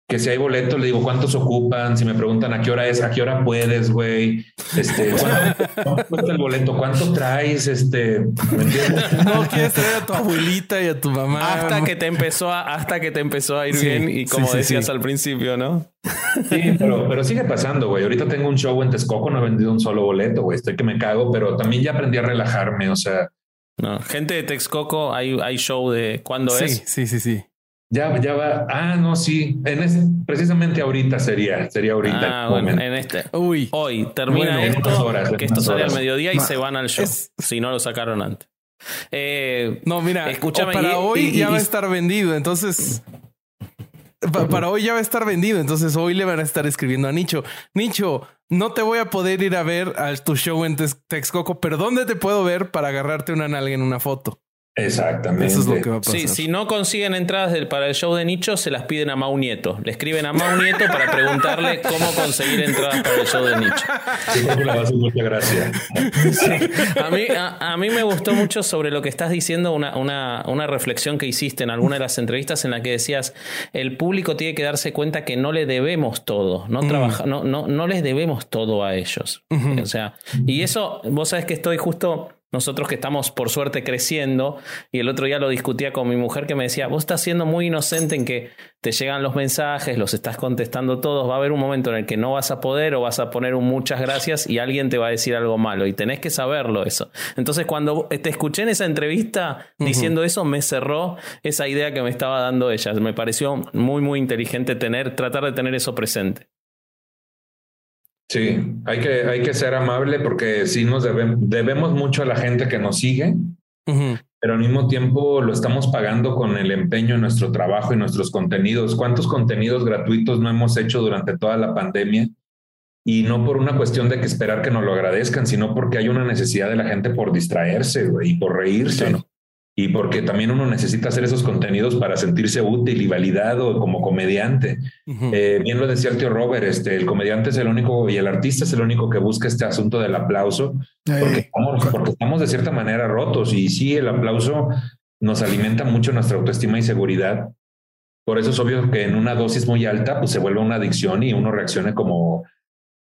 que si hay boleto, le digo cuántos ocupan, si me preguntan a qué hora es, a qué hora puedes, güey, este, [laughs] ¿cuánto, cuesta el boleto? ¿Cuánto traes? Este, ¿me [laughs] No quieres traer a tu abuelita y a tu mamá. Hasta que te empezó a, hasta que te empezó a ir bien y como decías al principio, ¿no? Sí, pero, pero sigue pasando, güey. Ahorita tengo un show en Texcoco, no he vendido un solo boleto, güey. Estoy que me cago, pero también ya aprendí a relajarme, o sea. No, gente de Texcoco, hay, hay show de cuándo es. Sí, sí, sí. Ya, ya va. Ah, no, sí. En precisamente ahorita sería, sería ahorita. Ah, bueno, en este. Uy. Hoy termina esto, que esto sale al mediodía y se van al show. Si no lo sacaron antes. Eh, no, mira, escúchame. Para hoy ya va a estar vendido, entonces. para hoy ya va a estar vendido, entonces hoy le van a estar escribiendo a Nicho. Nicho, no te voy a poder ir a ver a tu show en Texcoco, pero ¿dónde te puedo ver para agarrarte una nalga en una foto? Exactamente. Eso es lo que va a pasar. Sí, si no consiguen entradas para el show de nicho, se las piden a Mau Nieto. Le escriben a Mau Nieto para preguntarle cómo conseguir entradas para el show de nicho. Sí, creo que la muchas gracias. A, mí, a, mí me gustó mucho sobre lo que estás diciendo, una, una, una, reflexión que hiciste en alguna de las entrevistas en la que decías, el público tiene que darse cuenta que no le debemos todo, no, mm. trabaja, no, no, no les debemos todo a ellos. O sea, y eso, vos sabes que estoy justo nosotros que estamos por suerte creciendo, y el otro día lo discutía con mi mujer que me decía, vos estás siendo muy inocente en que te llegan los mensajes, los estás contestando todos, va a haber un momento en el que no vas a poder o vas a poner un muchas gracias y alguien te va a decir algo malo y tenés que saberlo eso. Entonces cuando te escuché en esa entrevista diciendo eso, me cerró esa idea que me estaba dando ella. Me pareció muy, muy inteligente tener, tratar de tener eso presente. Sí, hay que, hay que ser amable porque sí nos debemos mucho a la gente que nos sigue, pero al mismo tiempo lo estamos pagando con el empeño en nuestro trabajo y nuestros contenidos. ¿Cuántos contenidos gratuitos no hemos hecho durante toda la pandemia? Y no por una cuestión de que esperar que nos lo agradezcan, sino porque hay una necesidad de la gente por distraerse y por reírse. ¿no? Y porque también uno necesita hacer esos contenidos para sentirse útil y validado como comediante. Eh, bien lo decía el tío Robert, este, el comediante es el único y el artista es el único que busca este asunto del aplauso, porque, estamos, porque estamos de cierta manera rotos y sí, el aplauso nos alimenta mucho nuestra autoestima y seguridad. Por eso es obvio que en una dosis muy alta, pues se vuelve una adicción y uno reaccione como,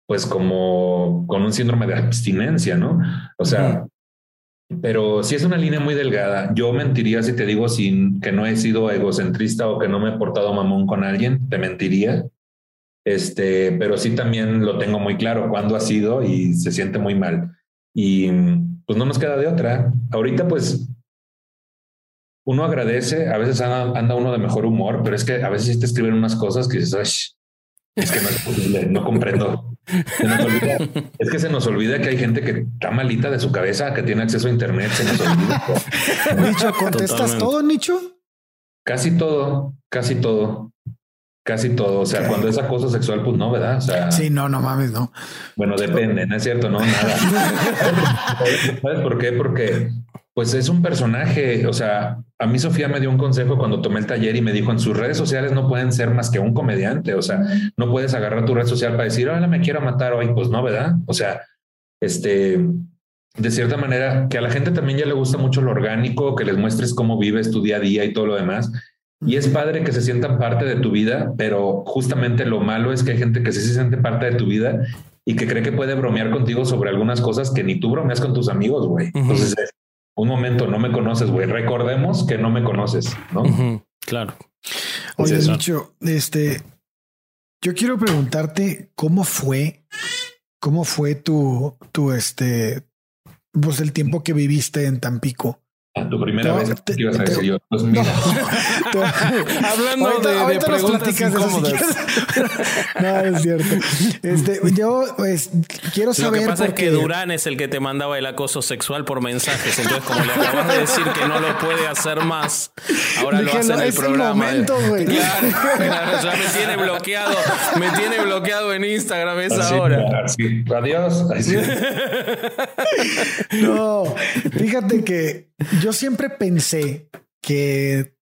pues como con un síndrome de abstinencia, ¿no? O sea, pero si es una línea muy delgada. Yo mentiría si te digo sin que no he sido egocentrista o que no me he portado mamón con alguien, te mentiría. Este, pero sí también lo tengo muy claro cuándo ha sido y se siente muy mal. Y pues no nos queda de otra. Ahorita pues uno agradece, a veces anda, uno de mejor humor, pero es que a veces te escriben unas cosas que dices, es que no es posible, no comprendo [laughs] es que se nos olvida que hay gente que está malita de su cabeza, que tiene acceso a internet. Se nos olvida. [laughs] Nicho, ¿contestas todo, Nicho? Casi todo, casi todo. Casi todo. O sea, cuando es acoso sexual, pues no, ¿verdad? O sea, sí, no, no mames, no. Bueno, depende, no es cierto, no, nada. [laughs] ¿Sabes por qué? Porque pues es un personaje. O sea, a mí Sofía me dio un consejo cuando tomé el taller y me dijo en sus redes sociales no pueden ser más que un comediante. O sea, no puedes agarrar tu red social para decir, hola, me quiero matar hoy. Pues no, ¿verdad? O sea, este, de cierta manera, que a la gente también ya le gusta mucho lo orgánico, que les muestres cómo vives tu día a día y todo lo demás. Y es padre que se sientan parte de tu vida, pero justamente lo malo es que hay gente que sí se siente parte de tu vida y que cree que puede bromear contigo sobre algunas cosas que ni tú bromeas con tus amigos, güey. Entonces, un momento, no me conoces, güey. Recordemos que no me conoces, ¿no? Claro. Oye, dicho, este, yo quiero preguntarte cómo fue, cómo fue tu, tu, este, pues el tiempo que viviste en Tampico tu primera vez te, ibas a decir yo. Pues mira. [laughs] Hablando de, preguntas incómodas. [laughs] no, es cierto. Este, yo pues, quiero saber. Lo que pasa es que Durán es el que te mandaba el acoso sexual por mensajes. Entonces, como le acabas de decir que no lo puede hacer más, ahora lo hace en el programa. Momento. Claro, [laughs] claro, ya me tiene bloqueado. Me tiene bloqueado en Instagram esa hora. Adiós. no, fíjate que yo siempre pensé que,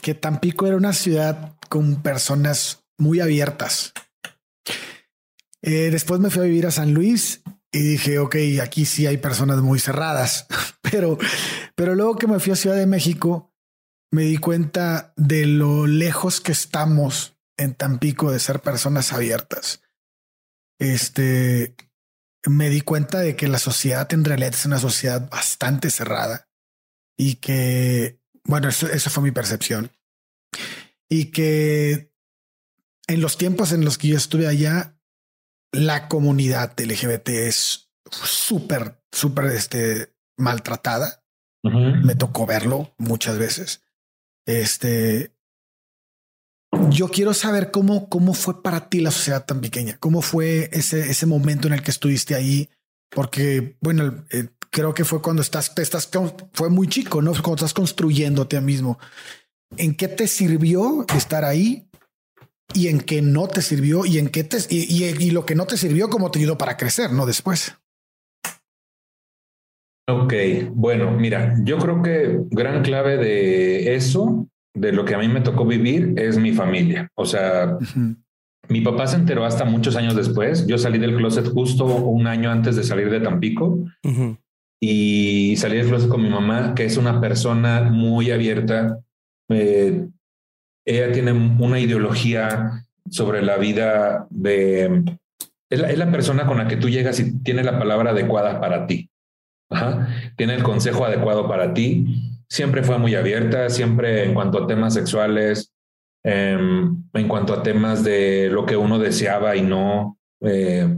que Tampico era una ciudad con personas muy abiertas. Eh, después me fui a vivir a San Luis y dije, ok, aquí sí hay personas muy cerradas, [laughs] pero, pero luego que me fui a Ciudad de México, me di cuenta de lo lejos que estamos en Tampico de ser personas abiertas. Este, me di cuenta de que la sociedad en realidad es una sociedad bastante cerrada y que, bueno, eso, fue mi percepción. Y que en los tiempos en los que yo estuve allá, la comunidad LGBT es súper, súper este, maltratada. Me tocó verlo muchas veces. Este, yo quiero saber cómo, cómo fue para ti la sociedad tan pequeña, cómo fue ese, ese momento en el que estuviste ahí, porque bueno, eh, creo que fue cuando estás, te estás, fue muy chico, ¿no? Cuando estás construyéndote a mismo. ¿En qué te sirvió estar ahí? Y en qué no te sirvió y en qué te y, y, lo que no te sirvió, cómo te ayudó para crecer, no después. Ok, bueno, mira, yo creo que gran clave de eso, de lo que a mí me tocó vivir, es mi familia. O sea, mi papá se enteró hasta muchos años después. Yo salí del closet justo un año antes de salir de Tampico y salí del closet con mi mamá, que es una persona muy abierta. Eh, ella tiene una ideología sobre la vida de... Es la, es la, persona con la que tú llegas y tiene la palabra adecuada para ti. Tiene el consejo adecuado para ti. Siempre fue muy abierta, siempre en cuanto a temas sexuales, Em, en cuanto a temas de lo que uno deseaba y no. Eh,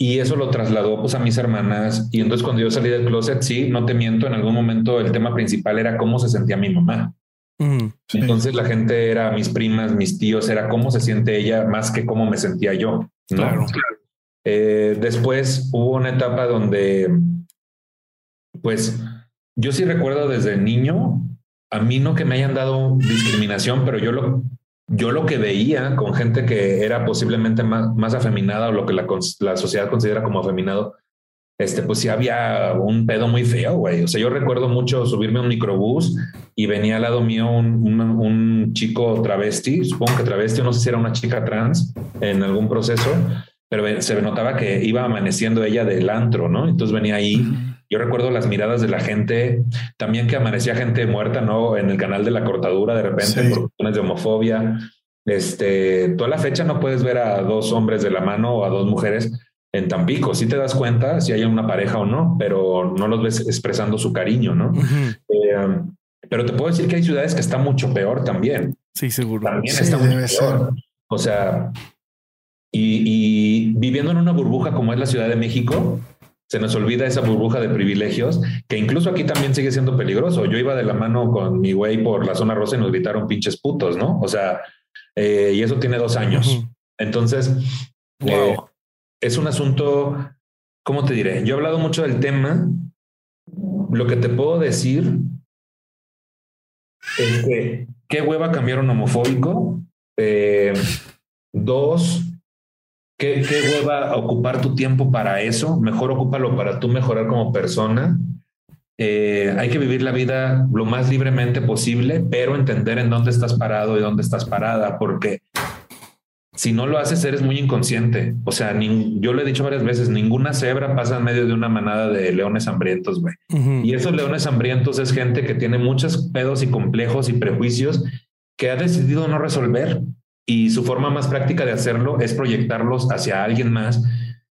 y eso lo trasladó pues a mis hermanas. Y entonces cuando yo salí del closet, sí, no te miento, en algún momento el tema principal era cómo se sentía mi mamá. Mm, entonces la gente era mis primas, mis tíos, era cómo se siente ella más que cómo me sentía yo. Claro. Eh, después hubo una etapa donde, pues, yo sí recuerdo desde niño a mí no que me hayan dado discriminación, pero yo lo, yo lo que veía con gente que era posiblemente más, más afeminada o lo que la, la sociedad considera como afeminado, este, pues sí había un pedo muy feo, güey. O sea, yo recuerdo mucho subirme a un microbús y venía al lado mío un, un, chico travesti, supongo que travesti, no sé si era una chica trans en algún proceso, pero se notaba que iba amaneciendo ella del antro, ¿no? Entonces venía ahí yo recuerdo las miradas de la gente, también que amanecía gente muerta, ¿no? En el canal de la cortadura de repente por cuestiones de homofobia. Este, toda la fecha no puedes ver a dos hombres de la mano o a dos mujeres en Tampico. Si te das cuenta si hay una pareja o no, pero no los ves expresando su cariño, ¿no? Eh, pero te puedo decir que hay ciudades que están mucho peor también. Sí, seguro. También está peor. O sea, y, y viviendo en una burbuja como es la Ciudad de México, se nos olvida esa burbuja de privilegios, que incluso aquí también sigue siendo peligroso. Yo iba de la mano con mi güey por la zona rosa y nos gritaron pinches putos, ¿no? O sea, eh, y eso tiene dos años. Entonces, eh, es un asunto, ¿cómo te diré? Yo he hablado mucho del tema. Lo que te puedo decir es que qué hueva cambiar un homofóbico Eh, dos, ¿qué, ¿qué hueva ocupar tu tiempo para eso? Mejor ocúpalo para tú mejorar como persona. Eh, hay que vivir la vida lo más libremente posible, pero entender en dónde estás parado y dónde estás parada, porque si no lo haces, eres muy inconsciente. O sea, yo lo he dicho varias veces, ninguna cebra pasa en medio de una manada de leones hambrientos, güey. Y esos leones hambrientos es gente que tiene muchos pedos y complejos y prejuicios que ha decidido no resolver. Y su forma más práctica de hacerlo es proyectarlos hacia alguien más.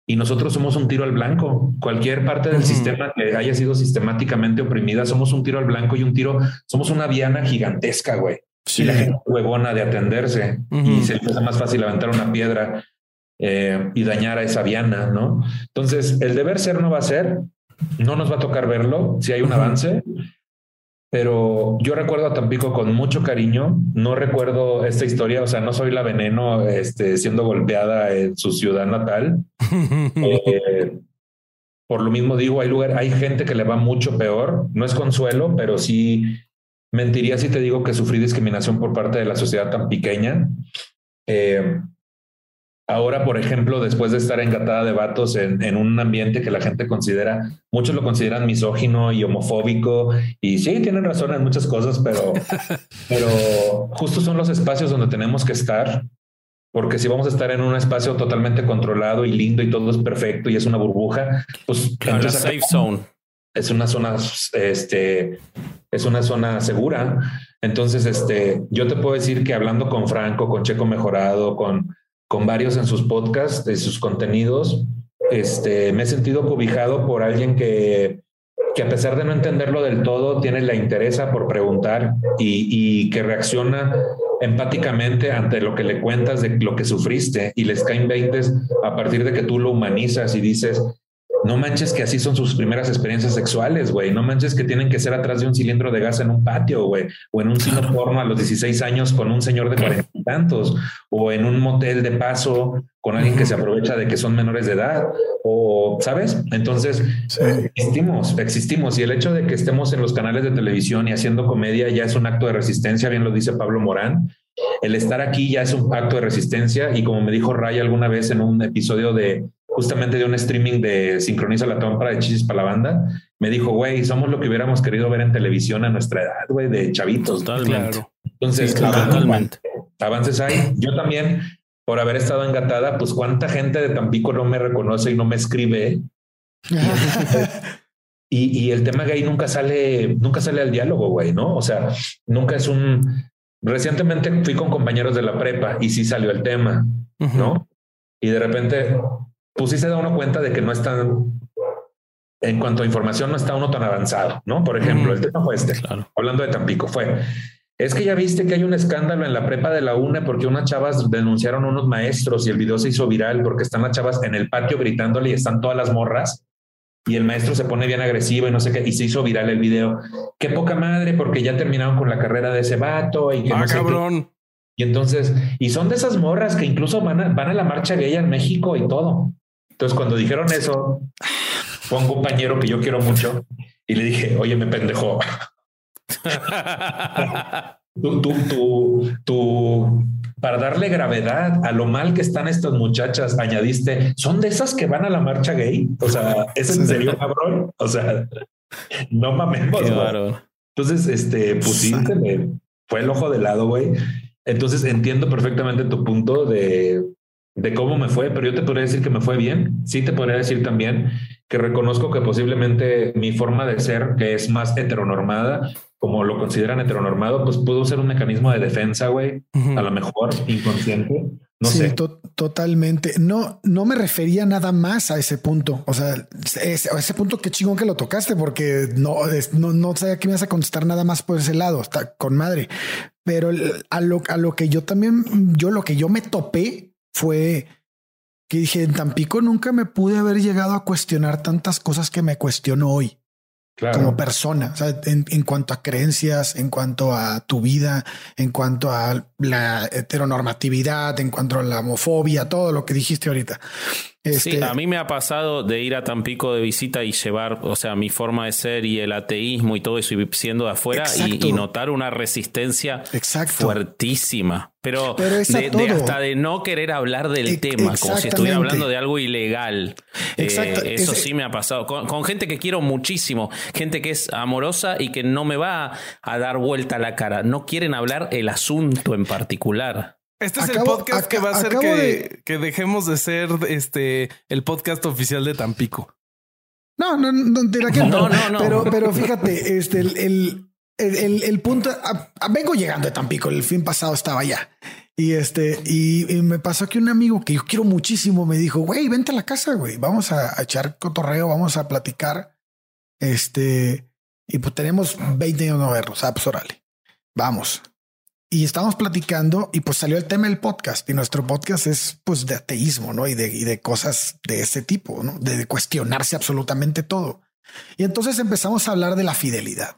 Y nosotros somos un tiro al blanco. Cualquier parte del sistema que haya sido sistemáticamente oprimida, somos un tiro al blanco y un tiro, somos una diana gigantesca, güey. Y la gente huevona de atenderse. Y se empieza más fácil levantar una piedra eh, y dañar a esa viana, ¿no? Entonces, el deber ser no va a ser, no nos va a tocar verlo. Si hay un avance, pero yo recuerdo a Tampico con mucho cariño. No recuerdo esta historia, o sea, no soy la veneno este, siendo golpeada en su ciudad natal. [laughs] Eh, por lo mismo digo, hay lugar, hay gente que le va mucho peor. No es consuelo, pero sí mentiría si te digo que sufrí discriminación por parte de la sociedad tan pequeña. Eh, Ahora, por ejemplo, después de estar engatada de vatos en, un ambiente que la gente considera, muchos lo consideran misógino y homofóbico, y sí, tienen razón en muchas cosas, pero, [laughs] pero justo son los espacios donde tenemos que estar, porque si vamos a estar en un espacio totalmente controlado y lindo y todo es perfecto y es una burbuja, pues claro, safe zone. Es una zona, este, es una zona segura. Entonces, este, yo te puedo decir que hablando con Franco, con Checo Mejorado, con con varios en sus podcasts, de sus contenidos. Este, me he sentido cobijado por alguien que, que a pesar de no entenderlo del todo, tiene la interesa por preguntar y, y que reacciona empáticamente ante lo que le cuentas de lo que sufriste y les caen veintes a partir de que tú lo humanizas y dices, no manches que así son sus primeras experiencias sexuales, güey. No manches que tienen que ser atrás de un cilindro de gas en un patio, güey. O en un cine porno a los 16 años con un señor de cuarenta y tantos. O en un motel de paso con alguien que se aprovecha de que son menores de edad. O, ¿sabes? Entonces, existimos, existimos. Y el hecho de que estemos en los canales de televisión y haciendo comedia ya es un acto de resistencia, bien lo dice Pablo Morán. El estar aquí ya es un acto de resistencia. Y como me dijo Ray alguna vez en un episodio de justamente de un streaming de Sincroniza la Tómpara de Chichis para la banda, me dijo, güey, somos lo que hubiéramos querido ver en televisión a nuestra edad, güey, de chavitos. Totalmente. Entonces, totalmente. avances hay. Yo también, por haber estado engatada, pues cuánta gente de Tampico no me reconoce y no me escribe. [laughs] y, y el tema gay nunca sale, nunca sale al diálogo, güey, ¿no? O sea, nunca es un... Recientemente fui con compañeros de la prepa y sí salió el tema, ¿no? Y de repente pues sí se da uno cuenta de que no están, en cuanto a información, no está uno tan avanzado, ¿no? Por ejemplo, el tema fue este, hablando de Tampico, fue, es que ya viste que hay un escándalo en la prepa de la UNE porque unas chavas denunciaron a unos maestros y el video se hizo viral porque están las chavas en el patio gritándole y están todas las morras y el maestro se pone bien agresivo y no sé qué, y se hizo viral el video. Qué poca madre, porque ya terminaron con la carrera de ese vato y que ah, cabrón. Y entonces, y son de esas morras que incluso van a, van a la marcha gay en México y todo. Entonces, cuando dijeron eso, fue un compañero que yo quiero mucho y le dije, oye, me pendejo. [laughs] tú, tú, tú, tú, para darle gravedad a lo mal que están estas muchachas, añadiste, son de esas que van a la marcha gay. O sea, ¿es en serio, cabrón? O sea, no mames. Entonces, este, sí, fue el ojo de lado, güey. Entonces entiendo perfectamente tu punto de de cómo me fue, pero yo te podría decir que me fue bien. Sí te podría decir también que reconozco que posiblemente mi forma de ser, que es más heteronormada, como lo consideran heteronormado, pues pudo ser un mecanismo de defensa, güey, a lo mejor inconsciente. No sí, sé. totalmente. No, no me refería nada más a ese punto. O sea, ese, a ese punto qué chingón que lo tocaste, porque no, no, no sabía que me ibas a contestar nada más por ese lado. Está con madre. Pero a lo, a lo que yo también, yo lo que yo me topé fue que dije, en Tampico nunca me pude haber llegado a cuestionar tantas cosas que me cuestiono hoy. Como persona, en, en, cuanto a creencias, en cuanto a tu vida, en cuanto a la heteronormatividad, en cuanto a la homofobia, todo lo que dijiste ahorita. Sí, este, a mí me ha pasado de ir a Tampico de visita y llevar, o sea, mi forma de ser y el ateísmo y todo eso, y siendo de afuera y, notar una resistencia fuertísima. Pero, de, hasta de no querer hablar del tema, como si estuviera hablando de algo ilegal. Eh, eso sí me ha pasado. Con, gente que quiero muchísimo, gente que es amorosa y que no me va a dar vuelta la cara. No quieren hablar el asunto en particular. Este es el podcast que va a hacer que, que, dejemos de ser este el podcast oficial de Tampico. No, no, no, no, no, no, Pero, pero fíjate, este, el, el, el, punto, vengo llegando de Tampico, el fin pasado estaba allá. Y este, y, me pasó que un amigo que yo quiero muchísimo me dijo, güey, vente a la casa, güey, vamos a, echar cotorreo, vamos a platicar. Este, y pues tenemos 20 años no vernos, ah, pues órale, vamos y estábamos platicando y pues salió el tema del podcast y nuestro podcast es pues de ateísmo, ¿no? Y de, y de cosas de ese tipo, ¿no? De, cuestionarse absolutamente todo. Y entonces empezamos a hablar de la fidelidad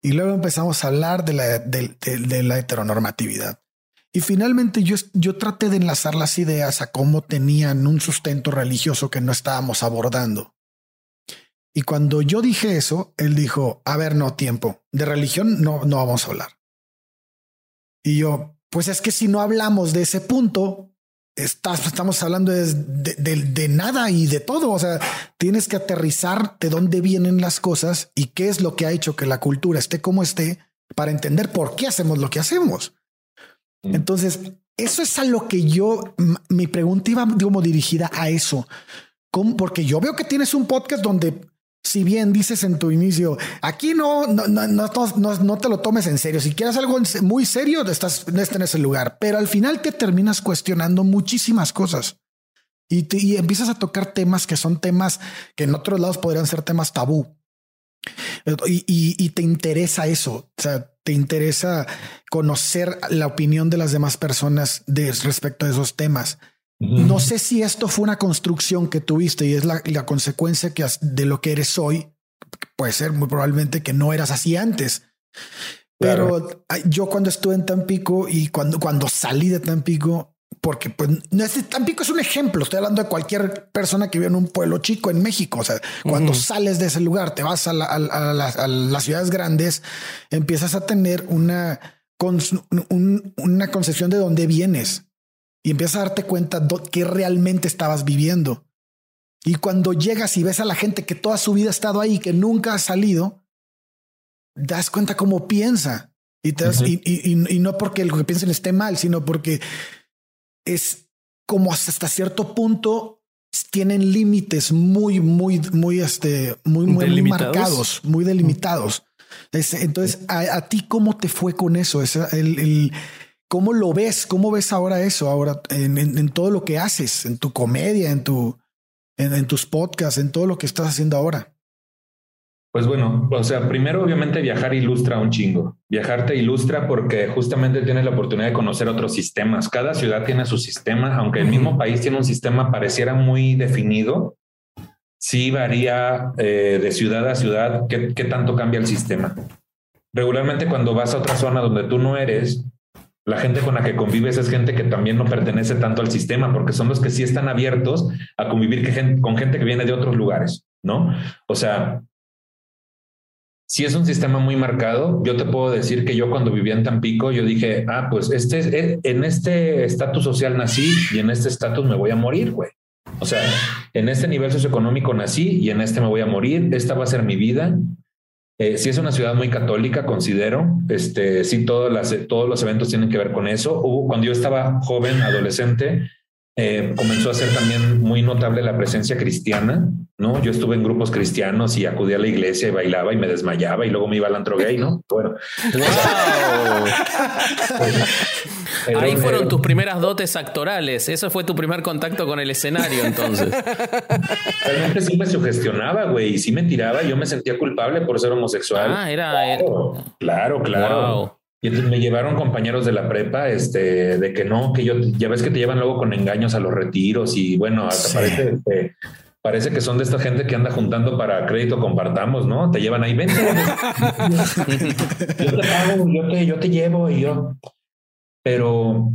y luego empezamos a hablar de la, de, la heteronormatividad. Y finalmente yo, yo traté de enlazar las ideas a cómo tenían un sustento religioso que no estábamos abordando. Y cuando yo dije eso, él dijo, a ver, no, tiempo, de religión no, no vamos a hablar. Y yo, pues es que si no hablamos de ese punto, estamos hablando de, nada y de todo. O sea, tienes que aterrizar de dónde vienen las cosas y qué es lo que ha hecho que la cultura esté como esté para entender por qué hacemos lo que hacemos. Mm. Entonces, eso es a lo que yo, mi pregunta iba como dirigida a eso. ¿Cómo? Porque yo veo que tienes un podcast donde si bien dices en tu inicio, aquí no, no, no, no, no te lo tomes en serio. Si quieres algo muy serio, estás en ese lugar, pero al final te terminas cuestionando muchísimas cosas y, y empiezas a tocar temas que son temas que en otros lados podrían ser temas tabú. Y, y, te interesa eso, o sea, te interesa conocer la opinión de las demás personas respecto a esos temas. No sé si esto fue una construcción que tuviste y es la, consecuencia que de lo que eres hoy. Puede ser muy probablemente que no eras así antes. Pero yo cuando estuve en Tampico y cuando, cuando salí de Tampico, porque pues Tampico es un ejemplo. Estoy hablando de cualquier persona que vive en un pueblo chico en México. O sea, cuando sales de ese lugar, te vas a, las ciudades grandes, empiezas a tener una, una concepción de dónde vienes y empiezas a darte cuenta que realmente estabas viviendo. Y cuando llegas y ves a la gente que toda su vida ha estado ahí, que nunca ha salido, das cuenta cómo piensa. Y, te y, no porque lo que piensen esté mal, sino porque es como hasta cierto punto tienen límites muy, muy, muy, este, muy, muy, marcados, muy delimitados. Entonces, a, ti, ¿cómo te fue con eso? Es el ¿Cómo lo ves? ¿Cómo ves ahora eso? Ahora en, todo lo que haces, en tu comedia, en tu, en, tus podcasts, en todo lo que estás haciendo ahora. Pues bueno, o sea, primero obviamente viajar ilustra un chingo. Viajar te ilustra porque justamente tienes la oportunidad de conocer otros sistemas. Cada ciudad tiene su sistema, aunque el mismo país tiene un sistema pareciera muy definido. Sí varía eh, de ciudad a ciudad qué, qué tanto cambia el sistema. Regularmente cuando vas a otra zona donde tú no eres, la gente con la que convives es gente que también no pertenece tanto al sistema, porque son los que sí están abiertos a convivir con gente que viene de otros lugares, ¿no? O sea, si es un sistema muy marcado, yo te puedo decir que yo cuando vivía en Tampico, yo dije, ah, pues este, eh, en este estatus social nací y en este estatus me voy a morir, güey. O sea, en este nivel socioeconómico nací y en este me voy a morir, esta va a ser mi vida eh, si es una ciudad muy católica, considero. Este, sí, todos, las, todos los eventos tienen que ver con eso. Hubo, cuando yo estaba joven, adolescente, eh, comenzó a ser también muy notable la presencia cristiana, ¿no? Yo estuve en grupos cristianos y acudía a la iglesia y bailaba y me desmayaba y luego me iba al antro gay, ¿no? Bueno. [laughs] Ahí fueron tus primeras dotes actorales. Eso fue tu primer contacto con el escenario, entonces. [laughs] Realmente sí me sugestionaba, güey, y sí me tiraba. Yo me sentía culpable por ser homosexual. Ah, era. Claro, claro. claro. Y entonces me llevaron compañeros de la prepa, este, de que no, que yo, ya ves que te llevan luego con engaños a los retiros y bueno, hasta parece, este, parece que son de esta gente que anda juntando para crédito compartamos, ¿no? Te llevan ahí, vente. yo te pago, yo te, yo te llevo y yo. Pero,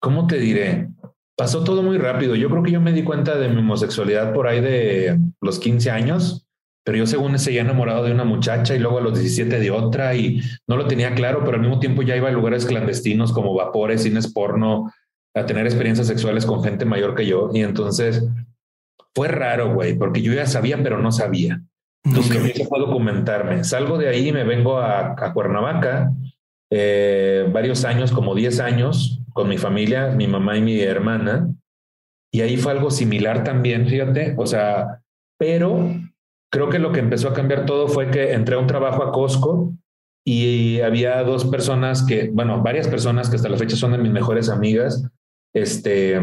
¿cómo te diré? pasó todo muy rápido. Yo creo que yo me di cuenta de mi homosexualidad por ahí de los 15 años, pero yo según ya enamorado de una muchacha y luego a los 17 de otra y no lo tenía claro, pero al mismo tiempo ya iba a lugares clandestinos como vapores, cines porno, a tener experiencias sexuales con gente mayor que yo. Y entonces fue raro, güey, porque yo ya sabía, pero no sabía. Entonces hice fue documentarme. Salgo de ahí, me vengo a, a Cuernavaca, eh, varios años, como 10 años, con mi familia, mi mamá y mi hermana. Y ahí fue algo similar también, fíjate, o sea, pero creo que lo que empezó a cambiar todo fue que entré a un trabajo a Costco y había dos personas que, bueno, varias personas que hasta la fecha son de mis mejores amigas, este,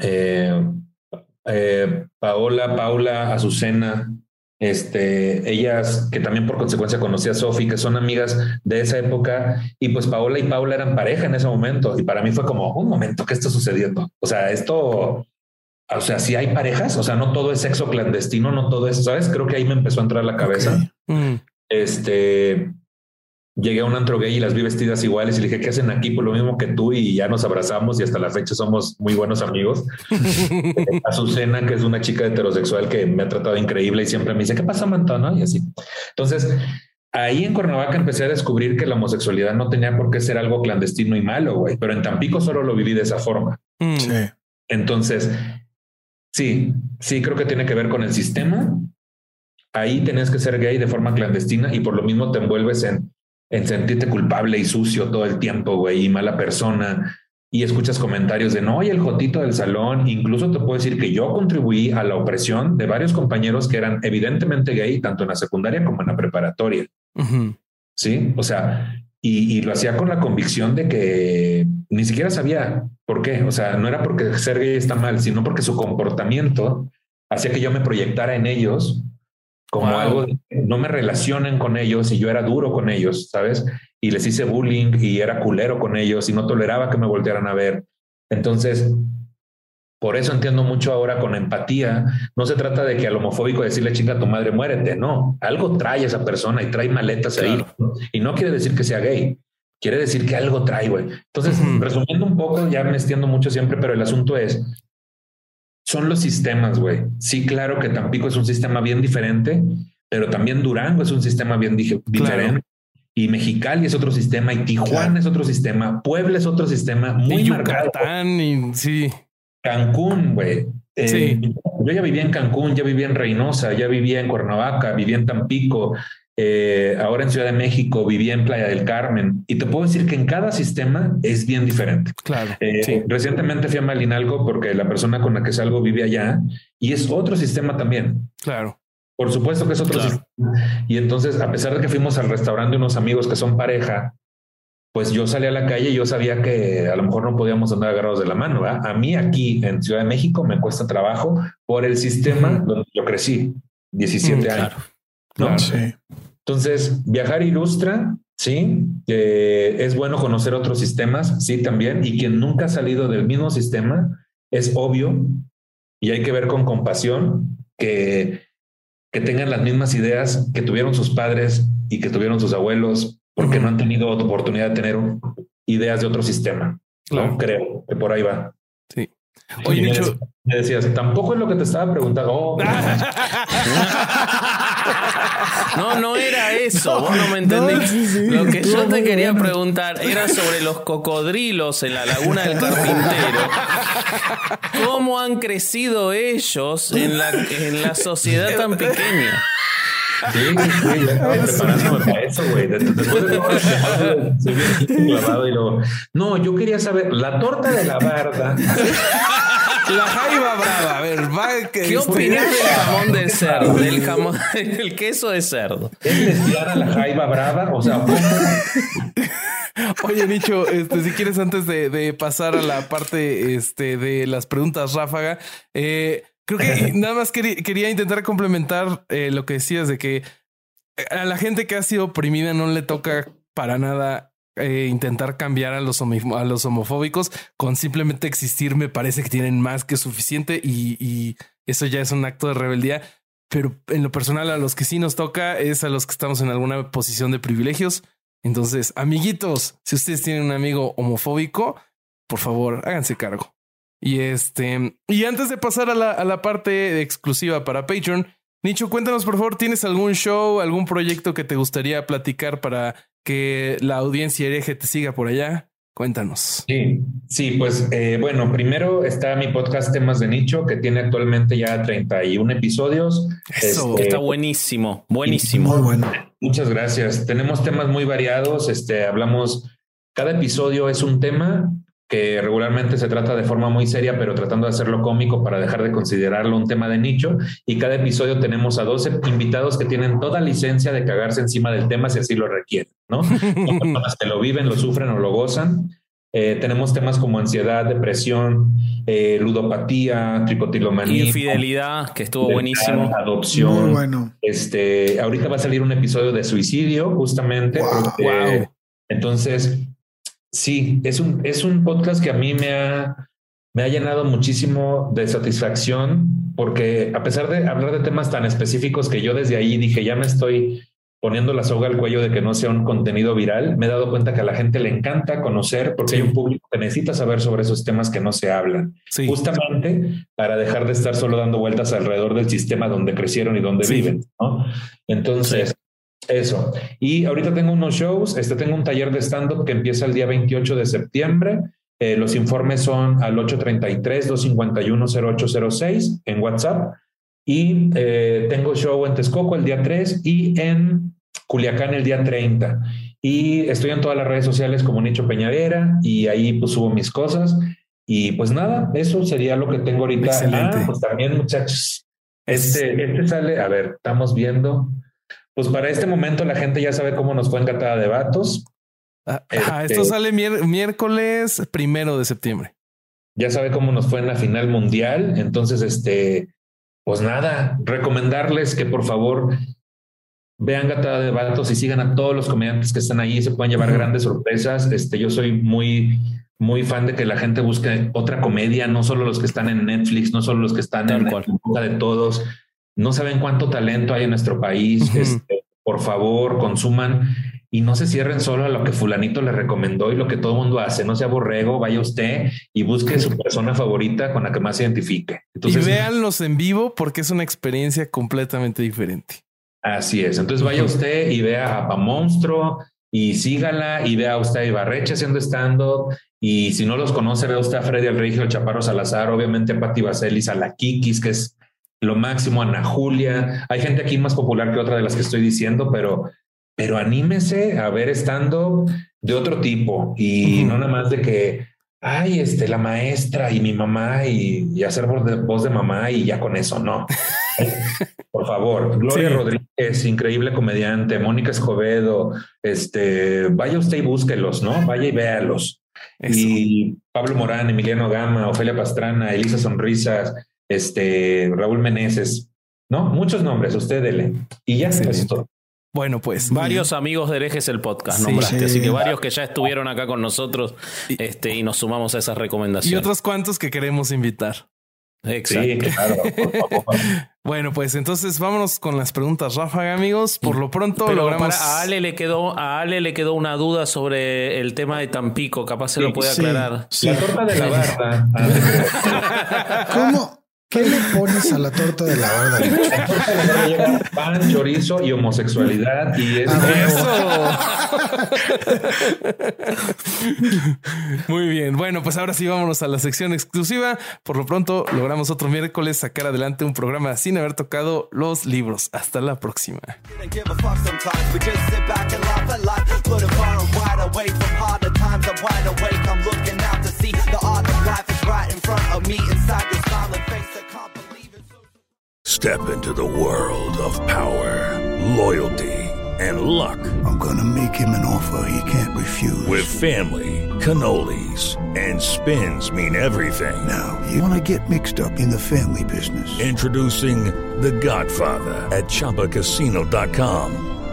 eh, eh, Paola, Paula, Azucena, este, ellas que también por consecuencia conocí a Sofi, que son amigas de esa época, y pues Paola y Paula eran pareja en ese momento, y para mí fue como, un momento, ¿qué está sucediendo? O sea, esto, o sea, si hay parejas, o sea, no todo es sexo clandestino, no todo es, ¿sabes? Creo que ahí me empezó a entrar la cabeza. Mm. Este, llegué a un antro gay y las vi vestidas iguales y le dije, ¿qué hacen aquí? Por lo mismo que tú y ya nos abrazamos y hasta la fecha somos muy buenos amigos. [laughs] Azucena, que es una chica heterosexual que me ha tratado increíble y siempre me dice, ¿qué pasa, Mantón? Y así. Entonces, ahí en Cuernavaca empecé a descubrir que la homosexualidad no tenía por qué ser algo clandestino y malo, güey, pero en Tampico solo lo viví de esa forma. Mm. Sí. Entonces, sí, sí creo que tiene que ver con el sistema. Ahí tenías que ser gay de forma clandestina y por lo mismo te envuelves en en sentirte culpable y sucio todo el tiempo, güey, y mala persona. Y escuchas comentarios de no, y el jotito del salón. Incluso te puedo decir que yo contribuí a la opresión de varios compañeros que eran evidentemente gay, tanto en la secundaria como en la preparatoria. Sí, o sea, y, lo hacía con la convicción de que ni siquiera sabía por qué. O sea, no era porque ser gay está mal, sino porque su comportamiento hacía que yo me proyectara en ellos como algo no me relacionen con ellos y yo era duro con ellos, ¿sabes? Y les hice bullying y era culero con ellos y no toleraba que me voltearan a ver. Entonces, por eso entiendo mucho ahora con empatía. No se trata de que al homofóbico decirle chinga a tu madre, muérete. No, algo trae esa persona y trae maletas ahí. Y no quiere decir que sea gay. Quiere decir que algo trae, güey. Entonces, resumiendo un poco, ya me extiendo mucho siempre, pero el asunto es, son los sistemas, güey. Sí, claro que Tampico es un sistema bien diferente, pero también Durango es un sistema bien diferente. Y Mexicali es otro sistema, y Tijuana es otro sistema, Puebla es otro sistema muy y Yucatán y sí. Cancún, güey. Eh, yo ya vivía en Cancún, ya vivía en Reynosa, ya vivía en Cuernavaca, vivía en Tampico, eh, ahora en Ciudad de México, vivía en Playa del Carmen y te puedo decir que en cada sistema es bien diferente. Claro. Eh, recientemente fui a Malinalco porque la persona con la que salgo vive allá y es otro sistema también. Claro. Por supuesto que es otro sistema. Y entonces, a pesar de que fuimos al restaurante de unos amigos que son pareja, pues yo salí a la calle y yo sabía que a lo mejor no podíamos andar agarrados de la mano. A mí aquí en Ciudad de México me cuesta trabajo por el sistema donde yo crecí, 17 mm, años. ¿no? Sí. Entonces, viajar ilustra, sí, es bueno conocer otros sistemas, sí, también, y quien nunca ha salido del mismo sistema, es obvio, y hay que ver con compasión que, que tengan las mismas ideas que tuvieron sus padres y que tuvieron sus abuelos, porque no han tenido oportunidad de tener ideas de otro sistema. ¿no? Creo que por ahí va. Sí. Oye, me, decías, tampoco es lo que te estaba preguntando. Oh, [laughs] [laughs] no, no era eso. Vos no me entendés. lo que yo te quería preguntar era sobre los cocodrilos en la laguna del carpintero. ¿Cómo han crecido ellos en la, en la sociedad tan pequeña? Sí, sí, ya estaba preparándome para eso, güey. Después de clavado y luego. No, yo quería saber, la torta de la barda. La jaiba brava, a ver, va que ¿Qué opinas del jamón de cerdo? Del jamón, [laughs] el queso de cerdo. ¿Es lesbiana la jaiba brava? O sea, Oye, Nicho, este, si quieres, antes de, de, pasar a la parte este, de las preguntas ráfaga, eh, Creo que [laughs] nada más quería, intentar complementar eh, lo que decías de que eh, a la gente que ha sido oprimida no le toca para nada eh, intentar cambiar a los, a los homofóbicos. Con simplemente existir me parece que tienen más que suficiente y, y eso ya es un acto de rebeldía. Pero en lo personal a los que sí nos toca es a los que estamos en alguna posición de privilegios. Entonces, amiguitos, si ustedes tienen un amigo homofóbico, por favor, háganse cargo. Y este, y antes de pasar a la, a la parte exclusiva para Patreon, Nicho, cuéntanos por favor, ¿tienes algún show, algún proyecto que te gustaría platicar para que la audiencia hereje te siga por allá? Cuéntanos. Sí, sí, pues eh, bueno, primero está mi podcast Temas de Nicho, que tiene actualmente ya 31 episodios. Eso, este, está buenísimo, buenísimo. Muy bueno. Muchas gracias. Tenemos temas muy variados. Este, hablamos, cada episodio es un tema que regularmente se trata de forma muy seria, pero tratando de hacerlo cómico para dejar de considerarlo un tema de nicho. Y cada episodio tenemos a 12 invitados que tienen toda licencia de cagarse encima del tema si así lo requieren, ¿no? Son [laughs] personas que lo viven, lo sufren o lo gozan. Eh, tenemos temas como ansiedad, depresión, eh, ludopatía, tricotilomanía. Infidelidad, que estuvo buenísimo. Adopción. Muy bueno. Este, ahorita va a salir un episodio de suicidio, justamente. Wow. Entonces, Sí, es un, es un podcast que a mí me ha, me ha llenado muchísimo de satisfacción porque a pesar de hablar de temas tan específicos que yo desde ahí dije, ya me estoy poniendo la soga al cuello de que no sea un contenido viral, me he dado cuenta que a la gente le encanta conocer porque hay un público que necesita saber sobre esos temas que no se hablan. Justamente para dejar de estar solo dando vueltas alrededor del sistema donde crecieron y donde viven. ¿no? Entonces, eso. Y ahorita tengo unos shows, este tengo un taller de stand-up que empieza el día 28 de septiembre. Eh, los informes son al 833-251-0806 en WhatsApp. Y eh, tengo show en Texcoco el día 3 y en Culiacán el día 30. Y estoy en todas las redes sociales como Nicho Peñavera y ahí pues subo mis cosas. Y pues nada, eso sería lo que tengo ahorita. Excelente. Ah, pues también muchachos, este, este sale, a ver, estamos viendo. Pues para este momento la gente ya sabe cómo nos fue en Catada de Vatos. Ah, este, esto sale miércoles primero de septiembre. Ya sabe cómo nos fue en la final mundial. Entonces, este, pues nada, recomendarles que por favor vean Gatada de Vatos y sigan a todos los comediantes que están ahí. Se pueden llevar grandes sorpresas. Este, yo soy muy, muy fan de que la gente busque otra comedia, no solo los que están en Netflix, no solo los que están en, en boca de todos no saben cuánto talento hay en nuestro país. Uh -huh. este, por favor, consuman y no se cierren solo a lo que fulanito le recomendó y lo que todo el mundo hace. No sea borrego, vaya usted y busque su [laughs] persona favorita con la que más se identifique. Entonces, y véanlos en vivo porque es una experiencia completamente diferente. Así es. Entonces vaya usted y vea a Pa Monstruo y sígala y vea usted a Ibarreche haciendo stand-up. Y si no los conoce, vea usted a Freddy el Regio, Chaparro Salazar, obviamente a Pati Vaselis, a la Kikis, que es lo máximo, Ana Julia. Hay gente aquí más popular que otra de las que estoy diciendo, pero, pero anímese a ver estando de otro tipo y uh -huh. no nada más de que, ay, este, la maestra y mi mamá y, y hacer voz de, voz de, mamá y ya con eso, no. [laughs] Por favor, Gloria sí. Rodríguez, increíble comediante, Mónica Escobedo, este, vaya usted y búsquelos, ¿no? Vaya y véalos. Eso. Y Pablo Morán, Emiliano Gama, Ofelia Pastrana, Elisa Sonrisas, este, Raúl Meneses, ¿no? Muchos nombres, usted dele. Y ya se es todo. Bueno, pues varios amigos de Herejes el podcast, sí, nombraste, sí. así que varios que ya estuvieron acá con nosotros este, y nos sumamos a esas recomendaciones. Y otros cuantos que queremos invitar. Exacto. Sí, claro, [laughs] bueno, pues entonces vámonos con las preguntas ráfaga, amigos. Por lo pronto Pero logramos. Para, a Ale le quedó, a Ale le quedó una duda sobre el tema de Tampico. Capaz se sí, lo puede aclarar. La torta de la barra. [laughs] ¿Cómo? ¿Qué le pones a la torta de la barda? La torta de la barda lleva pan, chorizo y homosexualidad y es ah, eso. [laughs] Muy bien. Bueno, pues ahora sí vámonos a la sección exclusiva. Por lo pronto logramos otro miércoles sacar adelante un programa sin haber tocado los libros. Hasta la próxima. Step into the world of power, loyalty, and luck. I'm gonna make him an offer he can't refuse. With family, cannolis, and spins mean everything. Now, you wanna get mixed up in the family business. Introducing The Godfather at ChumbaCasino.com.